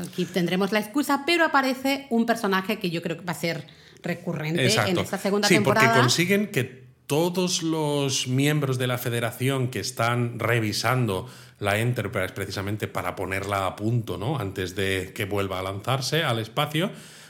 aquí tendremos la excusa, pero aparece un personaje que yo creo que va a ser recurrente en esta segunda sí, temporada. porque consiguen que todos los miembros de la federación que están revisando la Enterprise precisamente para ponerla a punto, ¿no? Antes de que vuelva a lanzarse al espacio,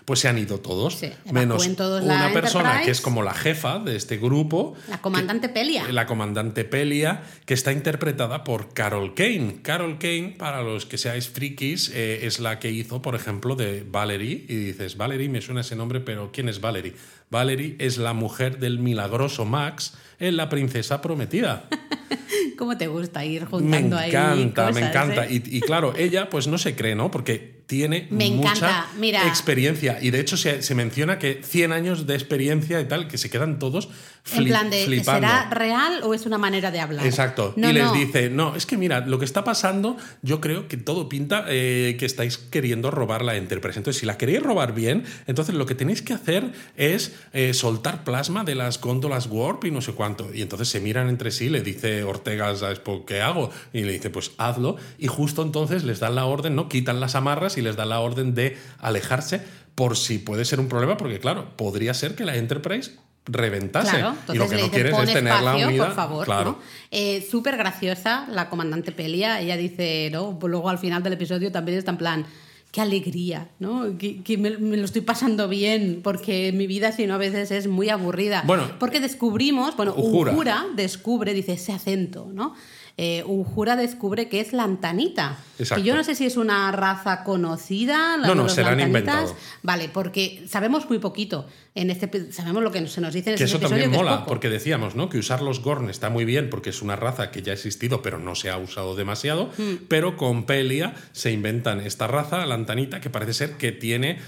pues se han ido todos. Sí, menos todos una persona Enterprise. que es como la jefa de este grupo. La comandante Pelia. La comandante Pelia, que está interpretada por Carol Kane. Carol Kane, para los que seáis frikis, eh, es la que hizo, por ejemplo, de Valerie. Y dices, Valerie, me suena ese nombre, pero ¿quién es Valerie? Valerie es la mujer del milagroso Max en La Princesa Prometida. (laughs) ¿Cómo te gusta ir Me juntando ahí encanta, me cosas, encanta. eh? Y, y claro, ella pues no se cree, ¿no? Porque tiene Me mucha encanta, mira. experiencia. Y de hecho se, se menciona que 100 años de experiencia y tal, que se quedan todos En plan de, flipando. ¿será real o es una manera de hablar? Exacto. No, y les no. dice, no, es que mira, lo que está pasando, yo creo que todo pinta eh, que estáis queriendo robar la Enterprise. Entonces, si la queréis robar bien, entonces lo que tenéis que hacer es eh, soltar plasma de las góndolas Warp y no sé cuánto. Y entonces se miran entre sí, le dice Ortegas a Spock, ¿qué hago? Y le dice, pues hazlo. Y justo entonces les dan la orden, ¿no? Quitan las amarras y les dan la orden de alejarse por si puede ser un problema, porque claro, podría ser que la Enterprise reventase. Claro, y lo que le no quieres es tenerla unida. por favor. Claro. ¿no? Eh, Súper graciosa la comandante Pelia. Ella dice, ¿no? Pues luego al final del episodio también está en plan, qué alegría, ¿no? Que, que me, me lo estoy pasando bien, porque mi vida, si no, a veces es muy aburrida. Bueno, porque descubrimos, bueno, Uhura. Uhura descubre, dice ese acento, ¿no? Eh, Uhura descubre que es lantanita. Exacto. Que yo no sé si es una raza conocida. la No, no, se la han inventado. Vale, porque sabemos muy poquito. En este, sabemos lo que se nos dice en Que este eso episodio, también que es mola, poco. porque decíamos, ¿no? Que usar los Gorn está muy bien porque es una raza que ya ha existido, pero no se ha usado demasiado. Hmm. Pero con Pelia se inventan esta raza, la Antanita, que parece ser que tiene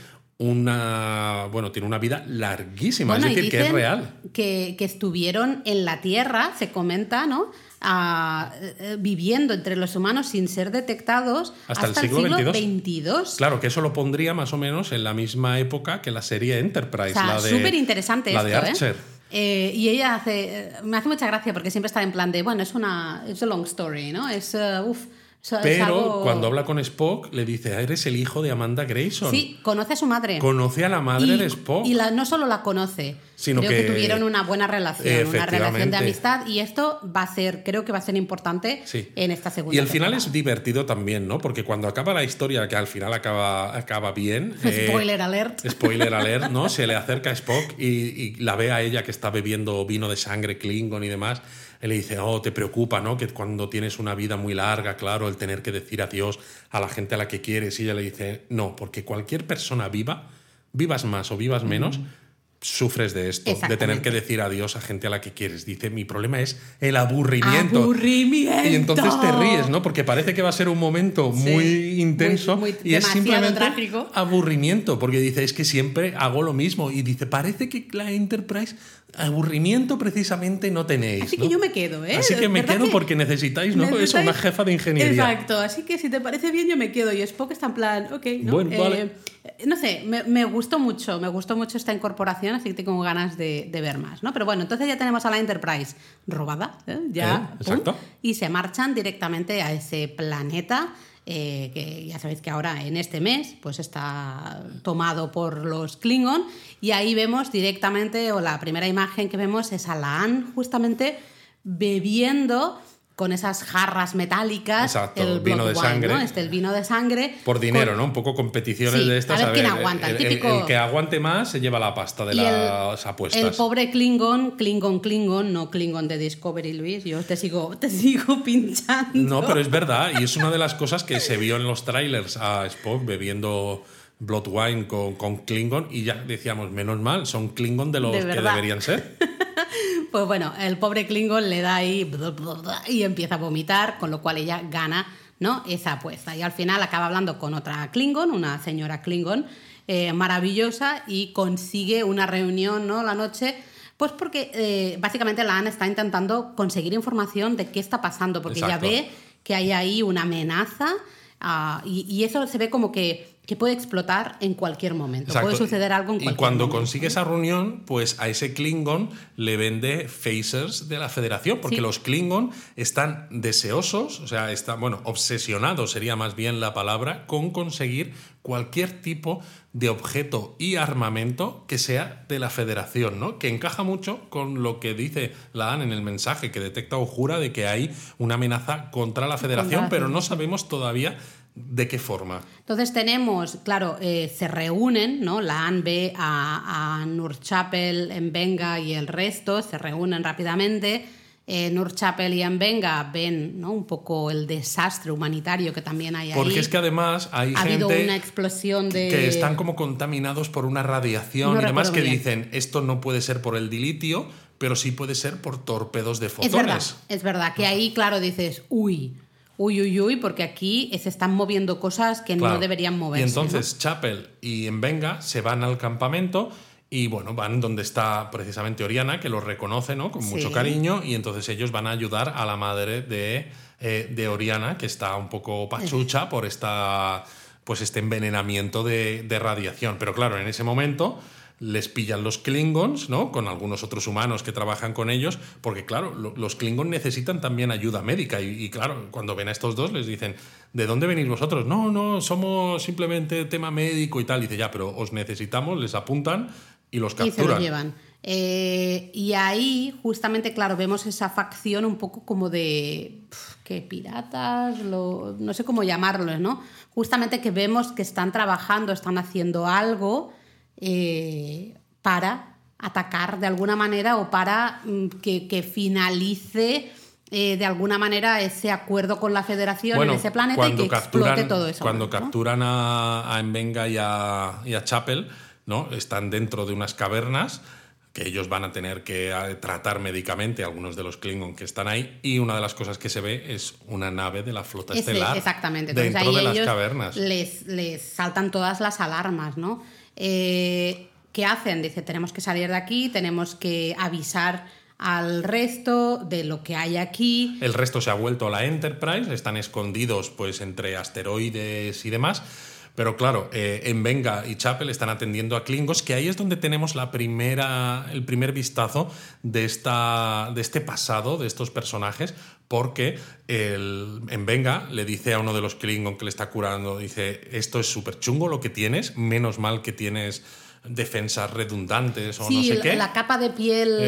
una. Bueno, tiene una vida larguísima, Bueno, es decir, que es real. Que, que estuvieron en la Tierra, se comenta, ¿no? Ah, eh, viviendo entre los humanos sin ser detectados Hasta el siglo XXII. Claro, que eso lo pondría más o menos en la misma época que la serie Enterprise, O sea, la de. súper interesante La esto, de Archer. ¿eh? Eh, y ella hace. eh, Me hace mucha gracia porque siempre está en plan de, bueno, es una. Es a long story, ¿no? Es. eh, uf, Pero algo- cuando habla con Spock, le dice: "Ah, Eres el hijo de Amanda Grayson. Sí, conoce a su madre. Conoce a la madre y, de Spock. Y la- no solo la conoce, Sino creo que, que- tuvieron una buena relación, una relación de amistad. Y esto va a ser, creo que va a ser importante Sí. en esta segunda Y el final temporada. es divertido también, ¿no? Porque cuando acaba la historia, que al final acaba, acaba bien. (laughs) eh, Spoiler alert. Spoiler alert, ¿no? (laughs) Se le acerca a Spock y, y la ve a ella que está bebiendo vino de sangre Klingon y demás. Él le dice, oh, te preocupa, ¿no? Que cuando tienes una vida muy larga, claro, el tener que decir adiós a la gente a la que quieres. Y ella le dice, no, porque cualquier persona viva, vivas más o vivas menos, sufres de esto, de tener que decir adiós a gente a la que quieres. Dice, mi problema es el aburrimiento. Aburrimiento. Y entonces te ríes, ¿no? Porque parece que va a ser un momento Sí, muy intenso muy- muy- y es simplemente trágico. aburrimiento, porque dice, es que siempre hago lo mismo. Y dice, parece que la Enterprise, aburrimiento precisamente no tenéis. Así ¿no? que yo me quedo, ¿eh? Así que me ¿Verdad quedo que porque necesitáis, ¿no? Eso, necesitáis- una jefa de ingeniería. Exacto, así que si te parece bien yo me quedo. Y Spock está en plan, ok, ¿no? Bueno, vale. Eh, no sé, me, me gustó mucho, me gustó mucho esta incorporación, así que tengo ganas de, de ver más, ¿no? Pero bueno, entonces ya tenemos a la Enterprise robada, ¿eh? ya, Eh, exacto. y se marchan directamente a ese planeta. Eh, que ya sabéis que ahora en este mes pues está tomado por los Klingon. Y ahí vemos directamente o la primera imagen que vemos es a Laan justamente bebiendo con esas jarras metálicas Exacto, el vino de wine, sangre. ¿no? Este el vino de sangre Por dinero, con- ¿no? Un poco competiciones Sí, de estas. a ver quién aguanta, el típico- el que aguante más se lleva la pasta de Y las apuestas. El pobre Klingon, Klingon, Klingon, no Klingon de Discovery, Luis. Yo te sigo, te sigo (laughs) pinchando. No, pero es verdad, y es una de las cosas que se vio en los trailers a Spock bebiendo Blood Wine con, con Klingon y ya decíamos, menos mal, son Klingon de los De que deberían ser. (laughs) Pues bueno, el pobre Klingon le da ahí y empieza a vomitar, con lo cual ella gana ¿no? esa apuesta. Y al final acaba hablando con otra Klingon, una señora Klingon eh, maravillosa, y consigue una reunión ¿no? la noche. Pues porque eh, básicamente la Anne está intentando conseguir información de qué está pasando, porque Exacto. ya ve que hay ahí una amenaza ah, y, y eso se ve como que que puede explotar en cualquier momento. Puede suceder algo en cualquier Y cuando momento. consigue esa reunión, pues a ese Klingon le vende phasers de la Federación, porque Sí. los Klingon están deseosos, o sea, están, bueno, obsesionados sería más bien la palabra, con conseguir cualquier tipo de objeto y armamento que sea de la Federación, ¿no? Que encaja mucho con lo que dice la AN en el mensaje, que detecta o jura de que hay una amenaza contra la Federación, la pero no sabemos todavía de qué forma. Entonces tenemos, claro, eh, se reúnen, ¿no? La AN ve a, a Nur Chapel, Venga y el resto, se reúnen rápidamente. Eh, Nur Chapel y Venga ven ¿no? un poco el desastre humanitario que también hay ahí. Porque es que además hay ha gente habido una explosión de... que están como contaminados por una radiación No y demás que bien. dicen esto no puede ser por el dilitio, pero sí puede ser por torpedos de Es verdad, fotones. es verdad que ahí, claro, dices, uy, uy, uy, uy, porque aquí se están moviendo cosas que Claro. no deberían moverse. Y entonces Chapel y Venga se van al campamento y bueno, van donde está precisamente Oriana, que los reconoce ¿no? con mucho Sí. cariño, y entonces ellos van a ayudar a la madre de, eh, de Oriana, que está un poco pachucha por esta, pues este envenenamiento de, de radiación. Pero claro, en ese momento les pillan los Klingons, ¿no? Con algunos otros humanos que trabajan con ellos, porque claro, lo- los Klingons necesitan también ayuda médica y, y, claro, cuando ven a estos dos les dicen, ¿de dónde venís vosotros? No, no, somos simplemente tema médico y tal. dice, ya, pero os necesitamos, les apuntan y los y se capturan. los llevan. Eh, y ahí, justamente, claro, vemos esa facción un poco como de. que piratas, lo- no sé cómo llamarlos, ¿no? Justamente que vemos que están trabajando, están haciendo algo eh, para atacar de alguna manera o para mm, que, que finalice. eh, de alguna manera ese acuerdo con la federación en ese planeta y que explote todo eso. Cuando ¿no? capturan a, a Mbenga y a, y a Chapel, ¿no? están dentro de unas cavernas que ellos van a tener que eh, tratar médicamente, algunos de los Klingon que están ahí, y una de las cosas que se ve es una nave de la flota Ese- estelar exactamente. Entonces dentro ahí de las cavernas. Les, les saltan todas las alarmas, ¿no? Eh, ¿Qué hacen? Dice, tenemos que salir de aquí, tenemos que avisar al resto de lo que hay aquí. El resto se ha vuelto a la Enterprise, están escondidos pues entre asteroides y demás. Pero claro, eh, en Venga y Chapel están atendiendo a Klingons, que ahí es donde tenemos la primera, el primer vistazo de, esta, de este pasado, de estos personajes, porque en Venga le dice a uno de los Klingon que le está curando, dice, esto es súper chungo lo que tienes, menos mal que tienes defensas redundantes o sí, no sé qué. la capa de piel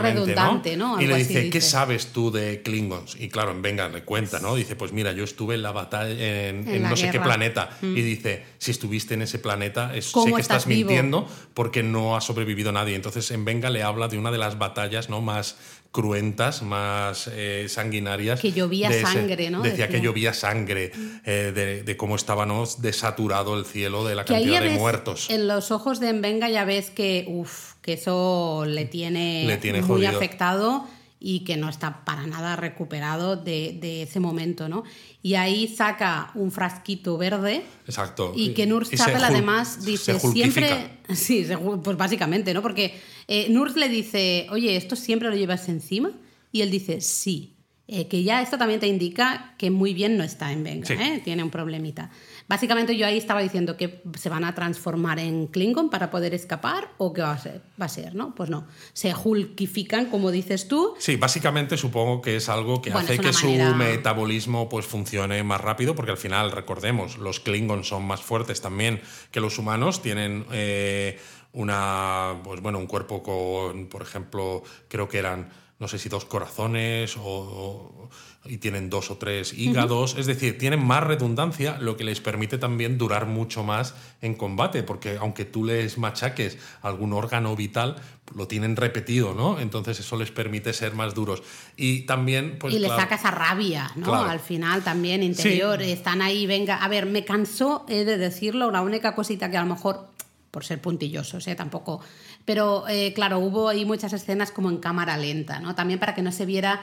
redundante, ¿no? Y le dice, ¿qué sabes tú de Klingons? Y claro, en Venga le cuenta, ¿no? Dice, pues mira, yo estuve en la batalla en, En en la no sé qué guerra. Mm. planeta. Y dice, si estuviste en ese planeta, es, sé ¿Cómo que estás estás vivo? mintiendo porque no ha sobrevivido nadie. Entonces en Venga le habla de una de las batallas ¿no? más cruentas, más eh, sanguinarias. Que llovía de ese- sangre, ¿no? Decía que llovía sangre, eh, de, de cómo estaba ¿no? desaturado el cielo de la Que cantidad de ves, muertos. En los ojos de Mbenga ya ves que, uf, que eso le tiene, Le tiene muy jodido. afectado y que no está para nada recuperado de, de ese momento, ¿no? Y ahí saca un frasquito verde Exacto. y que Nurs Chapel además dice siempre... (laughs) Sí, se pues básicamente, ¿no? Porque eh, Nurs le dice, oye, ¿esto siempre lo llevas encima? Y él dice, sí. Eh, que ya esto también te indica que muy bien no está en Venga, Sí. ¿eh? tiene un problemita. Básicamente yo ahí estaba diciendo que se van a transformar en Klingon para poder escapar o qué va a ser, va a ser ¿no? Pues no, se hulkifican, como dices tú. Sí, básicamente supongo que es algo que Bueno, hace que su metabolismo pues funcione más rápido, porque al final, recordemos, los Klingons son más fuertes también que los humanos, tienen eh, una, pues bueno, un cuerpo con, por ejemplo, creo que eran, no sé si dos corazones o, o- y tienen dos o tres hígados, es decir, tienen más redundancia, lo que les permite también durar mucho más en combate, porque aunque tú les machaques algún órgano vital, lo tienen repetido, ¿no? Entonces eso les permite ser más duros. Y también, pues y le claro, saca esa rabia, ¿no? Claro. Al final también interior, están ahí, venga, a ver, me cansó, he de decirlo, la única cosita que a lo mejor, por ser puntillosos, ¿eh? Tampoco, pero eh, claro, hubo ahí muchas escenas como en cámara lenta, ¿no? También para que no se viera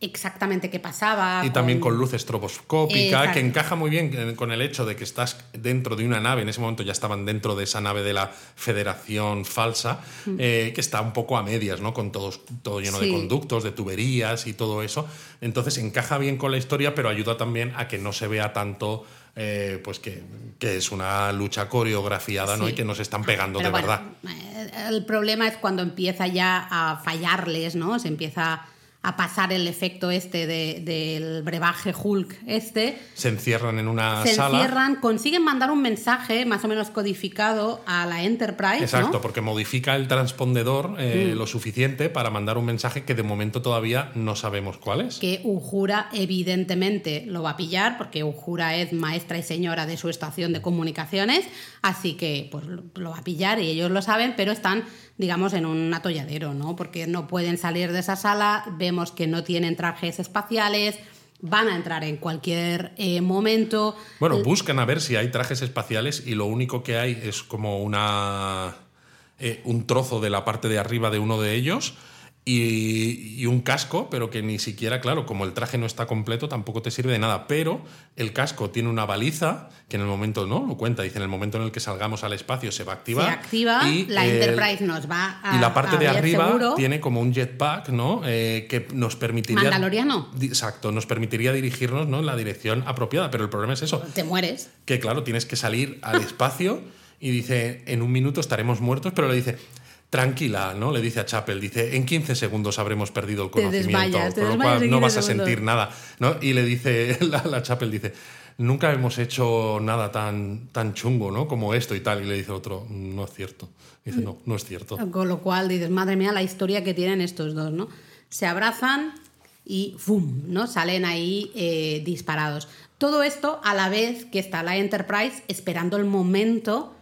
exactamente qué pasaba. Y también con luz estroboscópica, que encaja muy bien con el hecho de que estás dentro de una nave, en ese momento ya estaban dentro de esa nave de la Federación falsa, mm. eh, que está un poco a medias, ¿no? Con todos, todo lleno de conductos, de tuberías y todo eso. Entonces encaja bien con la historia, pero ayuda también a que no se vea tanto. Eh, pues que, es una lucha coreografiada ¿no? y que nos están pegando de verdad. Eh, el problema es cuando empieza ya a fallarles, ¿no? Se empieza a pasar el efecto este del brebaje Hulk este. Se encierran en una sala. Se encierran, consiguen mandar un mensaje más o menos codificado a la Enterprise. Exacto, porque modifica el transpondedor eh, mm. lo suficiente para mandar un mensaje que de momento todavía no sabemos cuál es. Que Ujura evidentemente lo va a pillar, porque Ujura es maestra y señora de su estación de comunicaciones, así que pues lo va a pillar y ellos lo saben, pero están digamos, en un atolladero, ¿no? Porque no pueden salir de esa sala, vemos que no tienen trajes espaciales, van a entrar en cualquier eh, momento. Bueno, buscan a ver si hay trajes espaciales y lo único que hay es como una... Eh, un trozo de la parte de arriba de uno de ellos y, un casco, pero que ni siquiera, claro, como el traje no está completo, tampoco te sirve de nada. Pero el casco tiene una baliza que en el momento, ¿no? Lo cuenta, dice, en el momento en el que salgamos al espacio se va a activar. Se activa, y, la Enterprise nos va a. Y la parte de arriba tiene como un jetpack, ¿no? Eh, que nos permitiría. Mandaloriano. Exacto, nos permitiría dirigirnos ¿no? en la dirección apropiada. Pero el problema es eso. Te mueres. Que claro, tienes que salir al espacio y dice, en un minuto estaremos muertos, pero le dice tranquila, ¿no? Le dice a Chapel, dice, en 15 segundos habremos perdido el conocimiento, con lo cual no vas a sentir nada, ¿no? Y le dice, (laughs) la, la, Chapel dice, nunca hemos hecho nada tan, tan chungo, ¿no? Como esto y tal. Y le dice otro, no es cierto. dice, no, no es cierto. Con lo cual dices, madre mía, la historia que tienen estos dos, ¿no? Se abrazan y ¡fum! ¿no? Salen ahí eh, disparados. Todo esto a la vez que está la Enterprise esperando el momento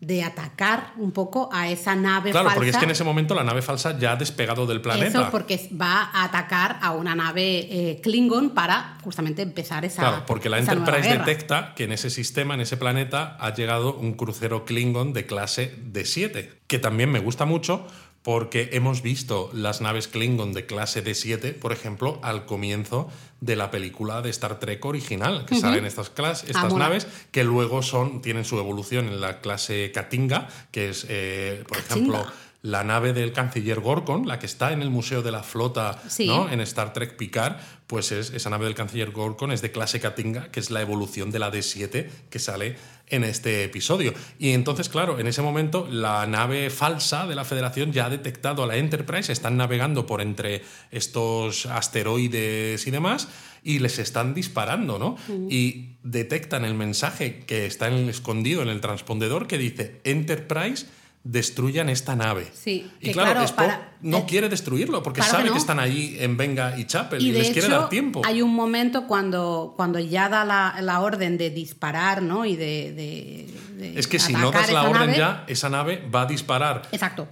de atacar un poco a esa nave falsa. Claro, porque es que en ese momento la nave falsa ya ha despegado del planeta. Eso porque va a atacar a una nave eh, Klingon para justamente empezar esa. Claro, porque la Enterprise detecta que en ese sistema, en ese planeta, ha llegado un crucero Klingon de clase D7, que también me gusta mucho porque hemos visto las naves Klingon de clase D7, por ejemplo, al comienzo de la película de Star Trek original, que salen estas, clases, estas naves que luego son, tienen su evolución en la clase Katinga, que es, eh, por ejemplo, la nave del canciller Gorkon, la que está en el Museo de la Flota ¿no? en Star Trek Picard, pues es, esa nave del canciller Gorkon es de clase Katinga, que es la evolución de la D7 que sale en este episodio. Y entonces, claro, en ese momento la nave falsa de la Federación ya ha detectado a la Enterprise, están navegando por entre estos asteroides y demás, y les están disparando, ¿no? Y detectan el mensaje que está escondido en el transpondedor que dice Enterprise destruyan esta nave. Sí, y claro, Spock no eh, quiere destruirlo porque sabe que, están allí en Venga y Chapel y, les quiere dar tiempo. Hay un momento cuando, cuando ya da la, orden de disparar, ¿no? Y de. es que si no das la orden ya, esa nave va a disparar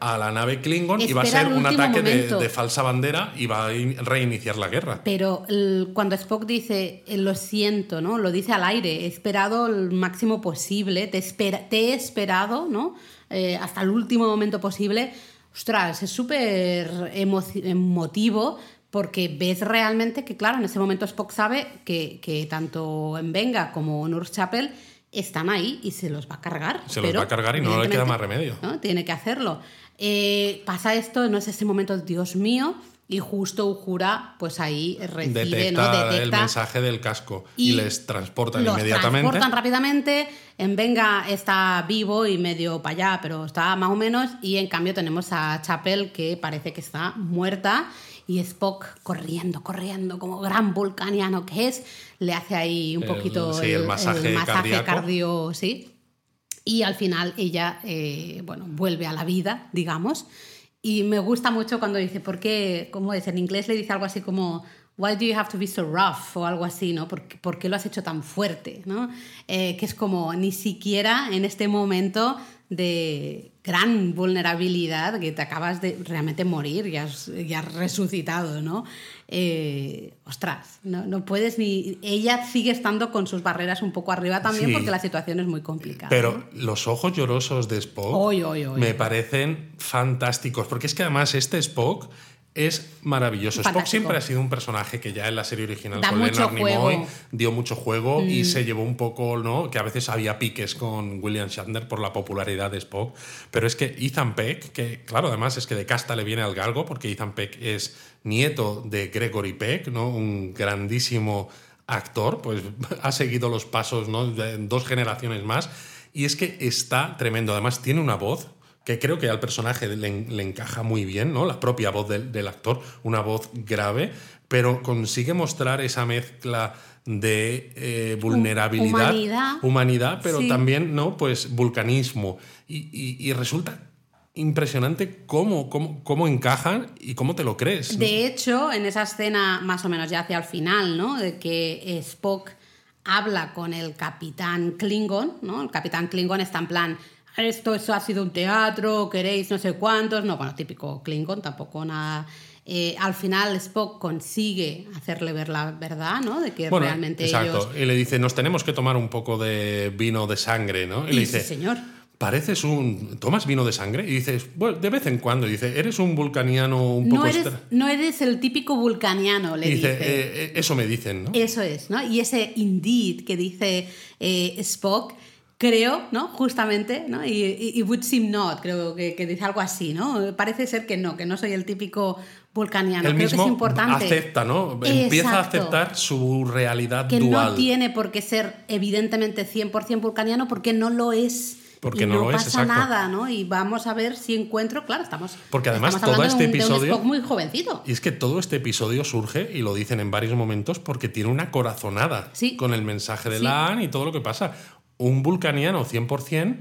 a la nave Klingon y va a ser un ataque de, falsa bandera y va a reiniciar la guerra. Pero cuando Spock dice lo siento, ¿no? Lo dice al aire, he esperado el máximo posible, te, espera, te he esperado, ¿no? Eh, hasta el último momento posible, ostras, es súper emotivo porque ves realmente que, claro, en ese momento Spock sabe que, tanto en Venga como en Chapel están ahí y se los va a cargar. Se los va a cargar y no le queda más remedio. Tiene que hacerlo. Eh, pasa esto, no es ese momento, Dios mío, y justo Ujura, pues ahí recibe, detecta, el mensaje del casco y, les transportan los inmediatamente. transportan rápidamente. En Venga está vivo y medio para allá, pero está más o menos. Y en cambio tenemos a Chapel que parece que está muerta. Y Spock corriendo, corriendo, como gran vulcaniano que es, le hace ahí un poquito el, masaje, cardio, sí. Y al final ella, eh, bueno, vuelve a la vida, digamos. Y me gusta mucho cuando dice, ¿por qué? ¿Cómo es? En inglés le dice algo así como, Why do you have to be so rough? O algo así, ¿no? ¿Por, por qué lo has hecho tan fuerte? ¿no? Eh, que es como, ni siquiera en este momento de gran vulnerabilidad, que te acabas de realmente morir y has, has resucitado, ¿no? Eh, ostras, no, no, puedes ni... Ella sigue estando con sus barreras un poco arriba también porque la situación es muy complicada. Pero los ojos llorosos de Spock me parecen fantásticos, porque es que además este Spock es maravilloso. Spock siempre ha sido un personaje que ya en la serie original Da con Leonard Nimoy dio mucho juego y Mm. se llevó un poco, ¿no? Que a veces había piques con William Shatner por la popularidad de Spock. Pero es que Ethan Peck, que claro, además es que de casta le viene al galgo, porque Ethan Peck es nieto de Gregory Peck, ¿no? Un grandísimo actor, pues (laughs) ha seguido los pasos, ¿no? De dos generaciones más. Y es que está tremendo. Además, tiene una voz que creo que al personaje le, le encaja muy bien, ¿no? La propia voz del, del actor, una voz grave, pero consigue mostrar esa mezcla de eh, vulnerabilidad, humanidad. humanidad, pero Sí. también, ¿no? Pues vulcanismo. Y, y- y resulta impresionante cómo, cómo, cómo encajan y cómo te lo crees. ¿no? De hecho, en esa escena, más o menos ya hacia el final, ¿no? De que Spock habla con el capitán Klingon, ¿no? El capitán Klingon está en plan, esto, eso ha sido un teatro, queréis no sé cuántos, no, bueno, típico Klingon, tampoco nada... Eh, al final Spock consigue hacerle ver la verdad, ¿no? De que Bueno, realmente exacto. ellos... Y le dice, nos tenemos que tomar un poco de vino de sangre, ¿no? Y, le Y sí, dice, señor. pareces un... ¿Tomas vino de sangre? Y dices, bueno, de vez en cuando. Y dice, eres un vulcaniano un poco... No eres, extra-". no eres el típico vulcaniano, le Y dice, dice. "Eh, eh, eso me dicen, ¿no? Eso es, ¿no? Y ese indeed que dice eh, Spock, creo, ¿no? Justamente, ¿no? Y, y, y would seem not, creo que, que dice algo así, ¿no? Parece ser que no, que no soy el típico vulcaniano. Él creo mismo que es importante. acepta, ¿no? Empieza a aceptar su realidad que dual. no tiene por qué ser evidentemente 100% vulcaniano porque no lo es. Porque y no no, lo es, pasa exacto. nada, ¿no? Y vamos a ver si encuentro, claro, estamos Porque además estamos todo este de un- de un episodio- Spock muy jovencito. Y es que todo este episodio surge, y lo dicen en varios momentos, porque tiene una corazonada Sí. con el mensaje de Sí. la y todo lo que pasa. Un vulcaniano 100%,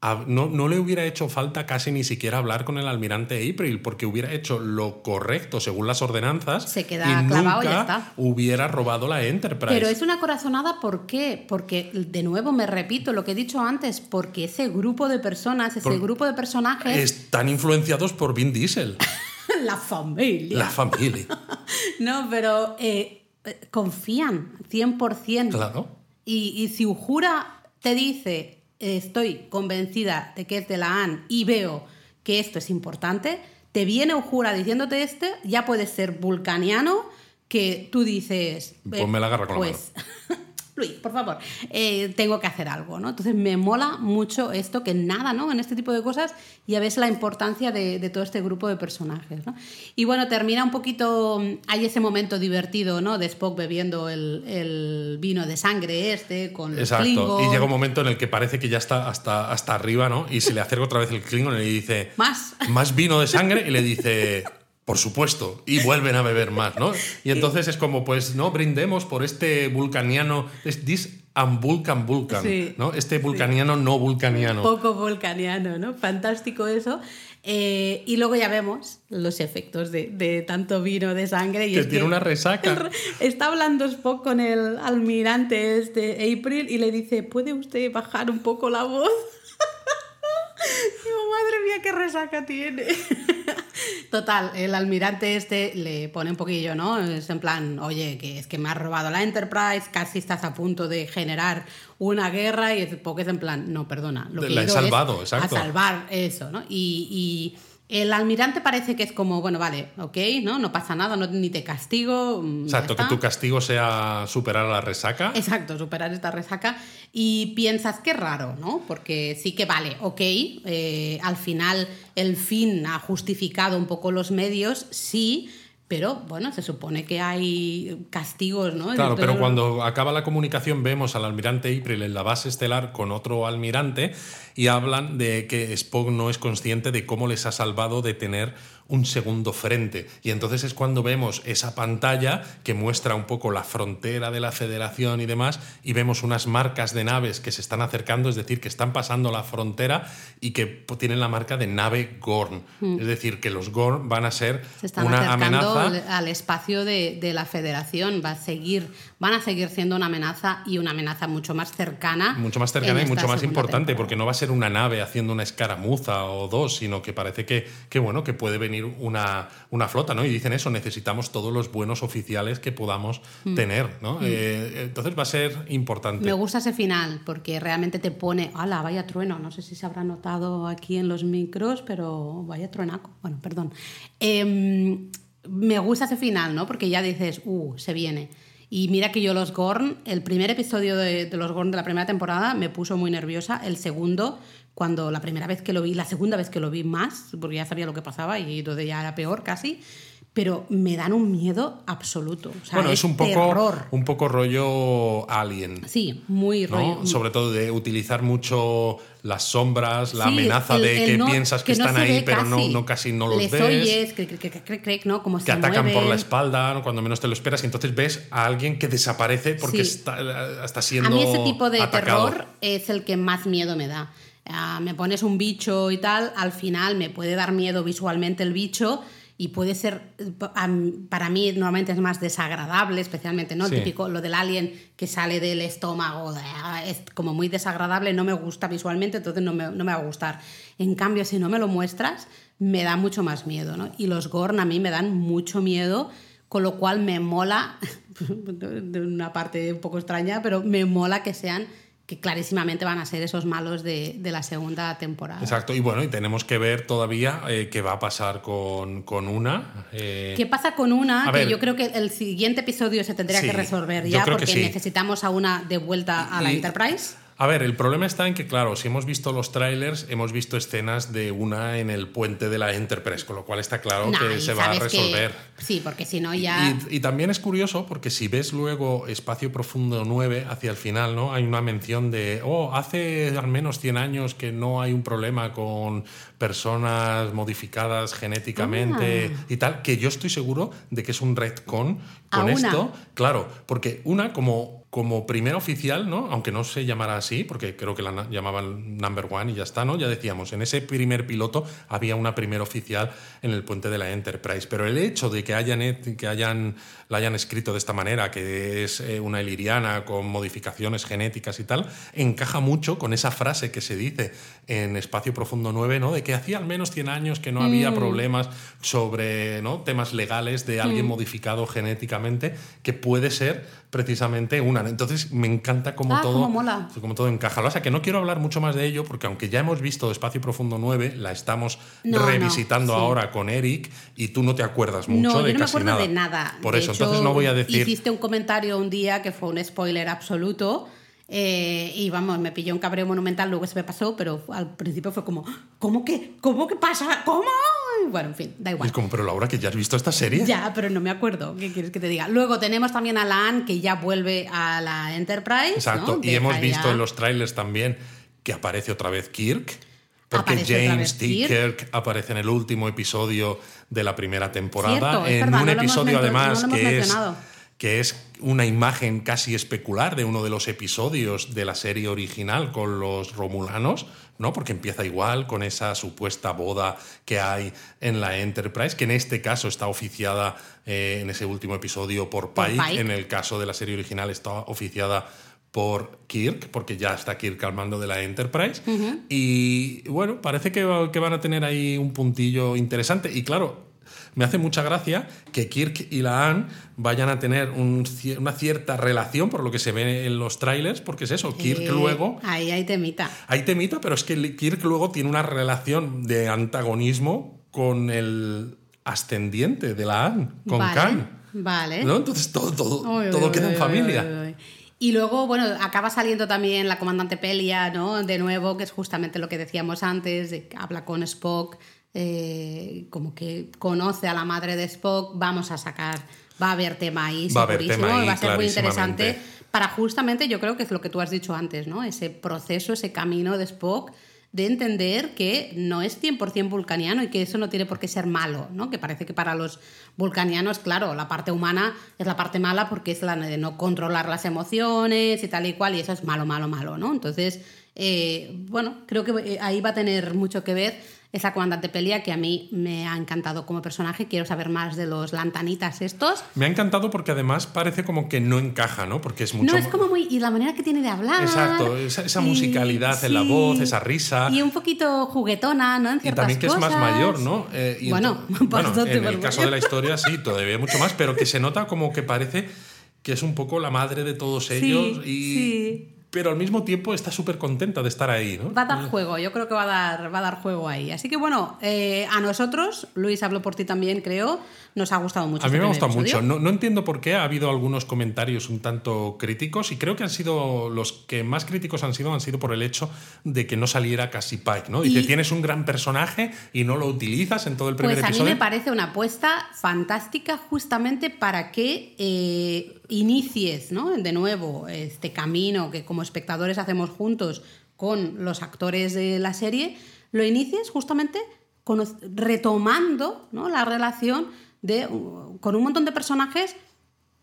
a- no, no le hubiera hecho falta casi ni siquiera hablar con el almirante April, porque hubiera hecho lo correcto según las ordenanzas Se queda y clavado y ya está. hubiera robado la Enterprise. Pero es una corazonada, ¿por qué? Porque, de nuevo, me repito lo que he dicho antes, porque ese grupo de personas, ese Por- grupo de personajes, Están influenciados por Vin Diesel, (laughs) la familia. la familia. (laughs) No, pero eh, eh, confían 100%. Claro. Y, y si Ujura te dice, estoy convencida de que es de la AN y veo que esto es importante, te viene Ujura diciéndote este, ya puedes ser vulcaniano, que tú dices... Ponme la garra con la pues, (laughs) Luis, por favor, eh, tengo que hacer algo, ¿no? Entonces me mola mucho esto, que nada, ¿no? En este tipo de cosas ya ves la importancia de, de todo este grupo de personajes, ¿no? Y bueno, termina un poquito, hay ese momento divertido, ¿no? De Spock bebiendo el, el vino de sangre este con los Exacto. Klingon. Y llega un momento en el que parece que ya está hasta, hasta arriba, ¿no? Y se le acerca otra vez el Klingon y le dice, Más. más vino de sangre y le dice, por supuesto, y vuelven a beber más, ¿no? Y entonces es como, pues, no, brindemos por este vulcaniano, es this unvulcan vulcan, Sí. ¿no? Este vulcaniano no vulcaniano. Poco vulcaniano, ¿no? Fantástico eso. Eh, y luego ya vemos los efectos de, de tanto vino de sangre. Y Que es tiene una resaca. (laughs) Está hablando Spock con el almirante este April y le dice, ¿puede usted bajar un poco la voz? (laughs) Digo, madre mía, qué resaca tiene. (laughs) Total, el almirante este le pone un poquillo, ¿no? Es en plan, oye, que es que me has robado la Enterprise, casi estás a punto de generar una guerra y Spock es en plan, no, perdona, lo que La he he ido salvado, es exacto. a salvar eso, ¿no? Y, y el almirante parece que es como, bueno, vale, ok, ¿no? No pasa nada, no, ni te castigo. mm, Exacto, que tu castigo sea superar la resaca. Exacto, superar esta resaca y piensas que raro, ¿no? Porque sí que vale, ok, eh, al final el fin ha justificado un poco los medios, sí, pero bueno, se supone que hay castigos, ¿no? Claro, pero cuando acaba la comunicación vemos al almirante April en la base estelar con otro almirante y hablan de que Spock no es consciente de cómo les ha salvado de tener un segundo frente. Y entonces es cuando vemos esa pantalla que muestra un poco la frontera de la federación y demás y vemos unas marcas de naves que se están acercando, es decir, que están pasando la frontera y que tienen la marca de nave Gorn. Es decir, que los Gorn van a ser Mm. se están una acercando amenaza al, espacio de, de la federación, va a seguir, van a seguir siendo una amenaza y una amenaza mucho más cercana. mucho más cercana y mucho más importante, temporada. porque no va a ser una nave haciendo una escaramuza o dos, sino que parece que, que, bueno, que puede venir una, una flota, ¿no? Y dicen eso, necesitamos todos los buenos oficiales que podamos tener, ¿no? Eh, entonces va a ser importante. Mm. Me gusta ese final porque realmente te pone, ¡hala, vaya trueno! No sé si se habrá notado aquí en los micros, pero vaya truenaco. Bueno, perdón. Em, me gusta ese final, ¿no? Porque ya dices, uh, se viene. Y mira que yo los Gorn, el primer episodio de, de los Gorn de la primera temporada me puso muy nerviosa. El segundo, cuando la primera vez que lo vi, la segunda vez que lo vi más, porque ya sabía lo que pasaba y entonces ya era peor casi pero me dan un miedo absoluto. O sea, bueno, es, un poco terror. un poco rollo alien. Sí, muy ¿no? rollo. Sobre todo de utilizar mucho las sombras, la Sí, amenaza el- de el que no- piensas que, no están se ahí, pero no, casi. no casi no los Les ves. oyes, que, que, que, que, que, ¿no? Como que se atacan por la mueven. espalda ¿no? cuando menos te lo esperas y entonces ves a alguien que desaparece porque Sí. está, está siendo A mí ese tipo de atacado. terror es el que más miedo me da. Ah, me pones un bicho y tal, al final me puede dar miedo visualmente el bicho y puede ser, para mí normalmente es más desagradable, especialmente, ¿no? El típico, lo del alien que sale del estómago, ah, es como muy desagradable, no me gusta visualmente, entonces no me, no me va a gustar. En cambio, si no me lo muestras, me da mucho más miedo, ¿no? Y los Gorn a mí me dan mucho miedo, con lo cual me mola, (laughs) de una parte un poco extraña, pero me mola que sean, que clarísimamente van a ser esos malos de, de la segunda temporada. Exacto, y bueno, y tenemos que ver todavía eh, qué va a pasar con, con una. eh, ¿Qué pasa con una? A que ver. yo creo que el siguiente episodio se tendría Sí, que resolver ya porque sí. necesitamos a una de vuelta a la Y- Enterprise. A ver, el problema está en que, claro, si hemos visto los trailers, hemos visto escenas de una en el puente de la Enterprise, con lo cual está claro Nah, que se va a que- resolver. sí, porque si no ya... Y, y también es curioso porque si ves luego Espacio Profundo 9 hacia el final, ¿no? Hay una mención de, oh, hace al menos 100 años que no hay un problema con personas modificadas genéticamente Ah. y tal, que yo estoy seguro de que es un retcon ¿A con una? esto. Claro, porque una como como primera oficial, ¿no? Aunque no se llamara así, porque creo que la llamaban number one y ya está, ¿no? Ya decíamos, en ese primer piloto había una primera oficial en el puente de la Enterprise. Pero el hecho de que hayan, que hayan la hayan escrito de esta manera, que es eh, una iliriana con modificaciones genéticas y tal, encaja mucho con esa frase que se dice en Espacio Profundo 9, ¿no? De que hacía al menos 100 años que no había problemas sobre ¿no? temas legales de alguien modificado genéticamente, que puede ser precisamente una. Entonces me encanta cómo Ah, todo, cómo mola. como todo encaja. O sea, que no quiero hablar mucho más de ello, porque aunque ya hemos visto Espacio Profundo 9, la estamos No, no, revisitando sí. ahora con Eric y tú no te acuerdas mucho no, de yo no me casi acuerdo nada. de nada. Por De eso, entonces no voy a decir. Hiciste un comentario un día que fue un spoiler absoluto. eh, y vamos, me pilló un cabreo monumental, luego se me pasó, pero al principio fue como, ¿cómo que? ¿Cómo que pasa? ¿Cómo? Y Bueno, en fin, da igual. Es como, pero Laura, que ya has visto esta serie. Ya, pero no me acuerdo. ¿Qué quieres que te diga? Luego tenemos también a Lan, que ya vuelve a la Enterprise. Exacto. ¿no? Y hemos visto en los trailers también que aparece otra vez Kirk. Porque Aparece James T. Kirk. Aparece en el último episodio de la primera temporada. Cierto, en verdad, un no episodio, además, no que, es, que es una imagen casi especular de uno de los episodios de la serie original con los romulanos. ¿no? Porque empieza igual con esa supuesta boda que hay en la Enterprise, que en este caso está oficiada eh, en ese último episodio por Por Pike. Pike. En el caso de la serie original está oficiada por Kirk, porque ya está Kirk al mando de la Enterprise. Y bueno, parece que, que van a tener ahí un puntillo interesante. Y claro, me hace mucha gracia que Kirk y la Anne vayan a tener un una cierta relación, por lo que se ve en los trailers, porque es eso, Kirk Eh, luego... Ahí hay temita. Hay temita, pero es que Kirk luego tiene una relación de antagonismo con el ascendiente de la Anne, con vale, Khan. Vale. ¿no? Entonces todo, todo, Uy, todo uy, queda en uy, familia. Y luego, bueno, acaba saliendo también la comandante Pelia, ¿no? De nuevo, que es justamente lo que decíamos antes, de habla con Spock, eh, como que conoce a la madre de Spock, vamos a sacar, va a haber tema ahí, Va a haber segurísimo, tema ahí, va a ser muy interesante para justamente, yo creo que es lo que tú has dicho antes, ¿no? Ese proceso, ese camino de Spock de entender que no es 100% vulcaniano y que eso no tiene por qué ser malo, ¿no? Que parece que para los vulcanianos, claro, la parte humana es la parte mala porque es la de no controlar las emociones y tal y cual, y eso es malo, malo, malo, ¿no? Entonces, eh, bueno, creo que eh, ahí va a tener mucho que ver esa comandante Pelia que a mí me ha encantado como personaje. Quiero saber más de los lantanitas estos. Me ha encantado porque además parece como que no encaja, ¿no? Porque es mucho No, es como muy... Y la manera que tiene de hablar. Exacto, esa, esa y- musicalidad en la sí. voz, esa risa. Y un poquito juguetona, ¿no? En Y ciertas también que es más cosas. mayor, ¿no? Eh, y Bueno, (laughs) bueno, en el caso de la historia sí, todavía mucho más, pero que se nota como que parece que es un poco la madre de todos ellos y sí. Pero al mismo tiempo está súper contenta de estar ahí, ¿no? Va a dar juego, yo creo que va a dar, va a dar juego ahí. Así que bueno, eh, a nosotros, Luis, hablo por ti también, creo, nos ha gustado mucho. A mí este me ha gustado mucho. episodio. No, no entiendo por qué ha habido algunos comentarios un tanto críticos y creo que han sido los que más críticos han sido han sido por el hecho de que no saliera casi Pike, ¿no? Y- tienes un gran personaje y no lo utilizas en todo el primer Pues a mí episodio. me parece una apuesta fantástica justamente para que eh, inicies ¿no? de nuevo este camino que como espectadores hacemos juntos con los actores de la serie, lo inicies justamente retomando ¿no? la relación de, uh, con un montón de personajes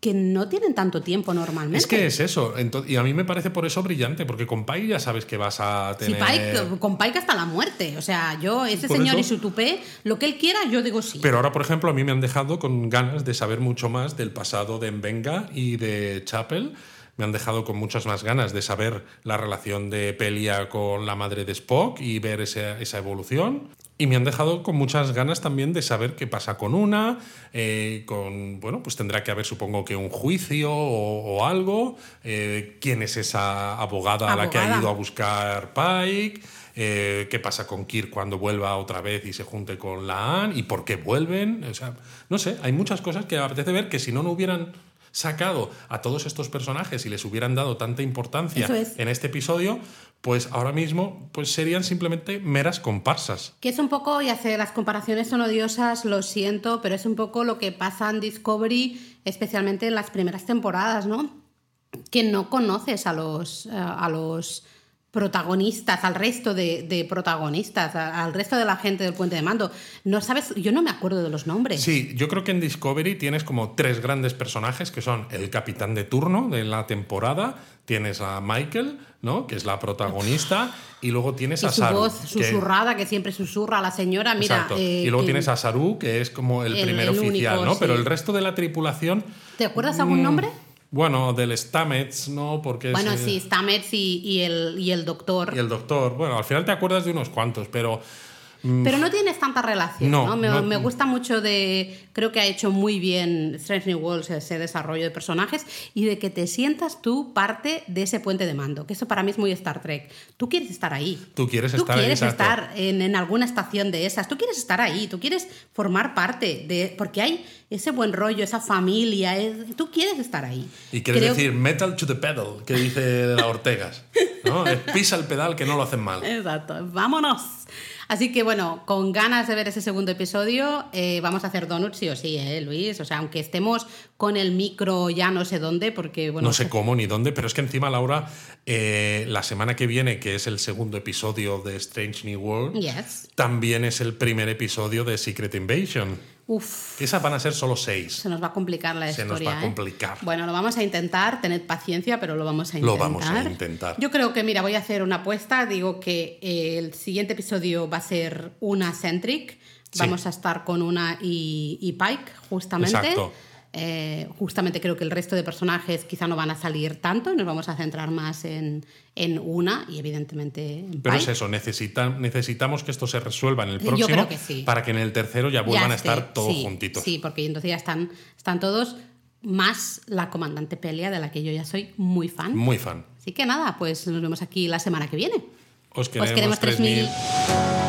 que no tienen tanto tiempo normalmente. Es que es eso. Y a mí me parece por eso brillante, porque con Pike ya sabes que vas a tener. Pike, con Pike hasta la muerte. O sea, yo, ese Por señor eso- y su tupé, lo que él quiera, yo digo sí. Pero ahora, por ejemplo, a mí me han dejado con ganas de saber mucho más del pasado de Mbenga y de Chapel. Me han dejado con muchas más ganas de saber la relación de Pelia con la madre de Spock y ver esa, esa evolución. Y me han dejado con muchas ganas también de saber qué pasa con una, eh, con, bueno, pues tendrá que haber supongo que un juicio o, o algo, eh, quién es esa abogada, a la que ha ido a buscar Pike, eh, qué pasa con Kirk cuando vuelva otra vez y se junte con la Anne y por qué vuelven. O sea, no sé, hay muchas cosas que me apetece ver que si no, no hubieran sacado a todos estos personajes y les hubieran dado tanta importancia es. en este episodio, pues ahora mismo pues serían simplemente meras comparsas. Que es un poco, y hace las comparaciones son odiosas, lo siento, pero es un poco lo que pasa en Discovery, especialmente en las primeras temporadas, ¿no? Que no conoces a los, eh, a los protagonistas, al resto de, de protagonistas, a- al resto de la gente del puente de mando. No sabes, yo no me acuerdo de los nombres. Sí, yo creo que en Discovery tienes como tres grandes personajes que son el capitán de turno de la temporada, tienes a Michael, ¿no? que es la protagonista, y luego tienes Y a su Saru. voz susurrada, que... siempre susurra a la señora, mira. Exacto. eh, y luego que- tienes a Saru, que es como el, el- primer el oficial, único, ¿no? Pero el resto de la tripulación. ¿Te acuerdas algún mm, nombre? Bueno, del Stamets, ¿no? Porque es, Bueno, sí, Stamets y, y el, y el doctor. Y el doctor. Bueno, al final te acuerdas de unos cuantos, pero. Pero no tienes tanta relación, No, ¿no? Me, no- me gusta mucho de... Creo que ha hecho muy bien Strange New Worlds ese desarrollo de personajes y de que te sientas tú parte de ese puente de mando, que eso para mí es muy Star Trek. Tú quieres estar ahí. Tú quieres Tú estar quieres exacto. estar en, en alguna estación de esas. Tú quieres estar ahí. Tú quieres formar parte de... Porque hay ese buen rollo, esa familia. es- tú quieres estar ahí. Y quieres Creo- decir metal to the pedal, que dice la Ortegas. ¿no? (laughs) Pisa el pedal que no lo hacen mal. Exacto, vámonos. Así que bueno, con ganas de ver ese segundo episodio, eh, vamos a hacer donuts sí o sí, ¿eh, Luis? O sea, aunque estemos con el micro ya no sé dónde, porque bueno... no sé cómo ni dónde, pero es que encima, Laura, eh, la semana que viene, que es el segundo episodio de Strange New World, Yes. también es el primer episodio de Secret Invasion. Uf, esas van a ser solo seis. se nos va a complicar la Se nos historia. va a ¿eh? complicar. Bueno, lo vamos a intentar, tened paciencia, pero lo vamos a Lo intentar. vamos a intentar. Yo creo que, mira, voy a hacer una apuesta. Digo que eh, el siguiente episodio va a ser una centric. Sí. Vamos a estar con una y, y Pike, justamente. Exacto. Eh, justamente creo que el resto de personajes quizá no van a salir tanto y nos vamos a centrar más en, en una y evidentemente en Pero es eso, necesita- necesitamos que esto se resuelva en el Yo próximo creo que sí. para que en el tercero ya Ya vuelvan a estar todos sí, juntitos. Sí, porque entonces ya están, están todos, más la comandante Pelia, de la que yo ya soy muy fan. Muy fan. Así que nada, pues nos vemos aquí la semana que viene. Os Os queremos 3000. 3000.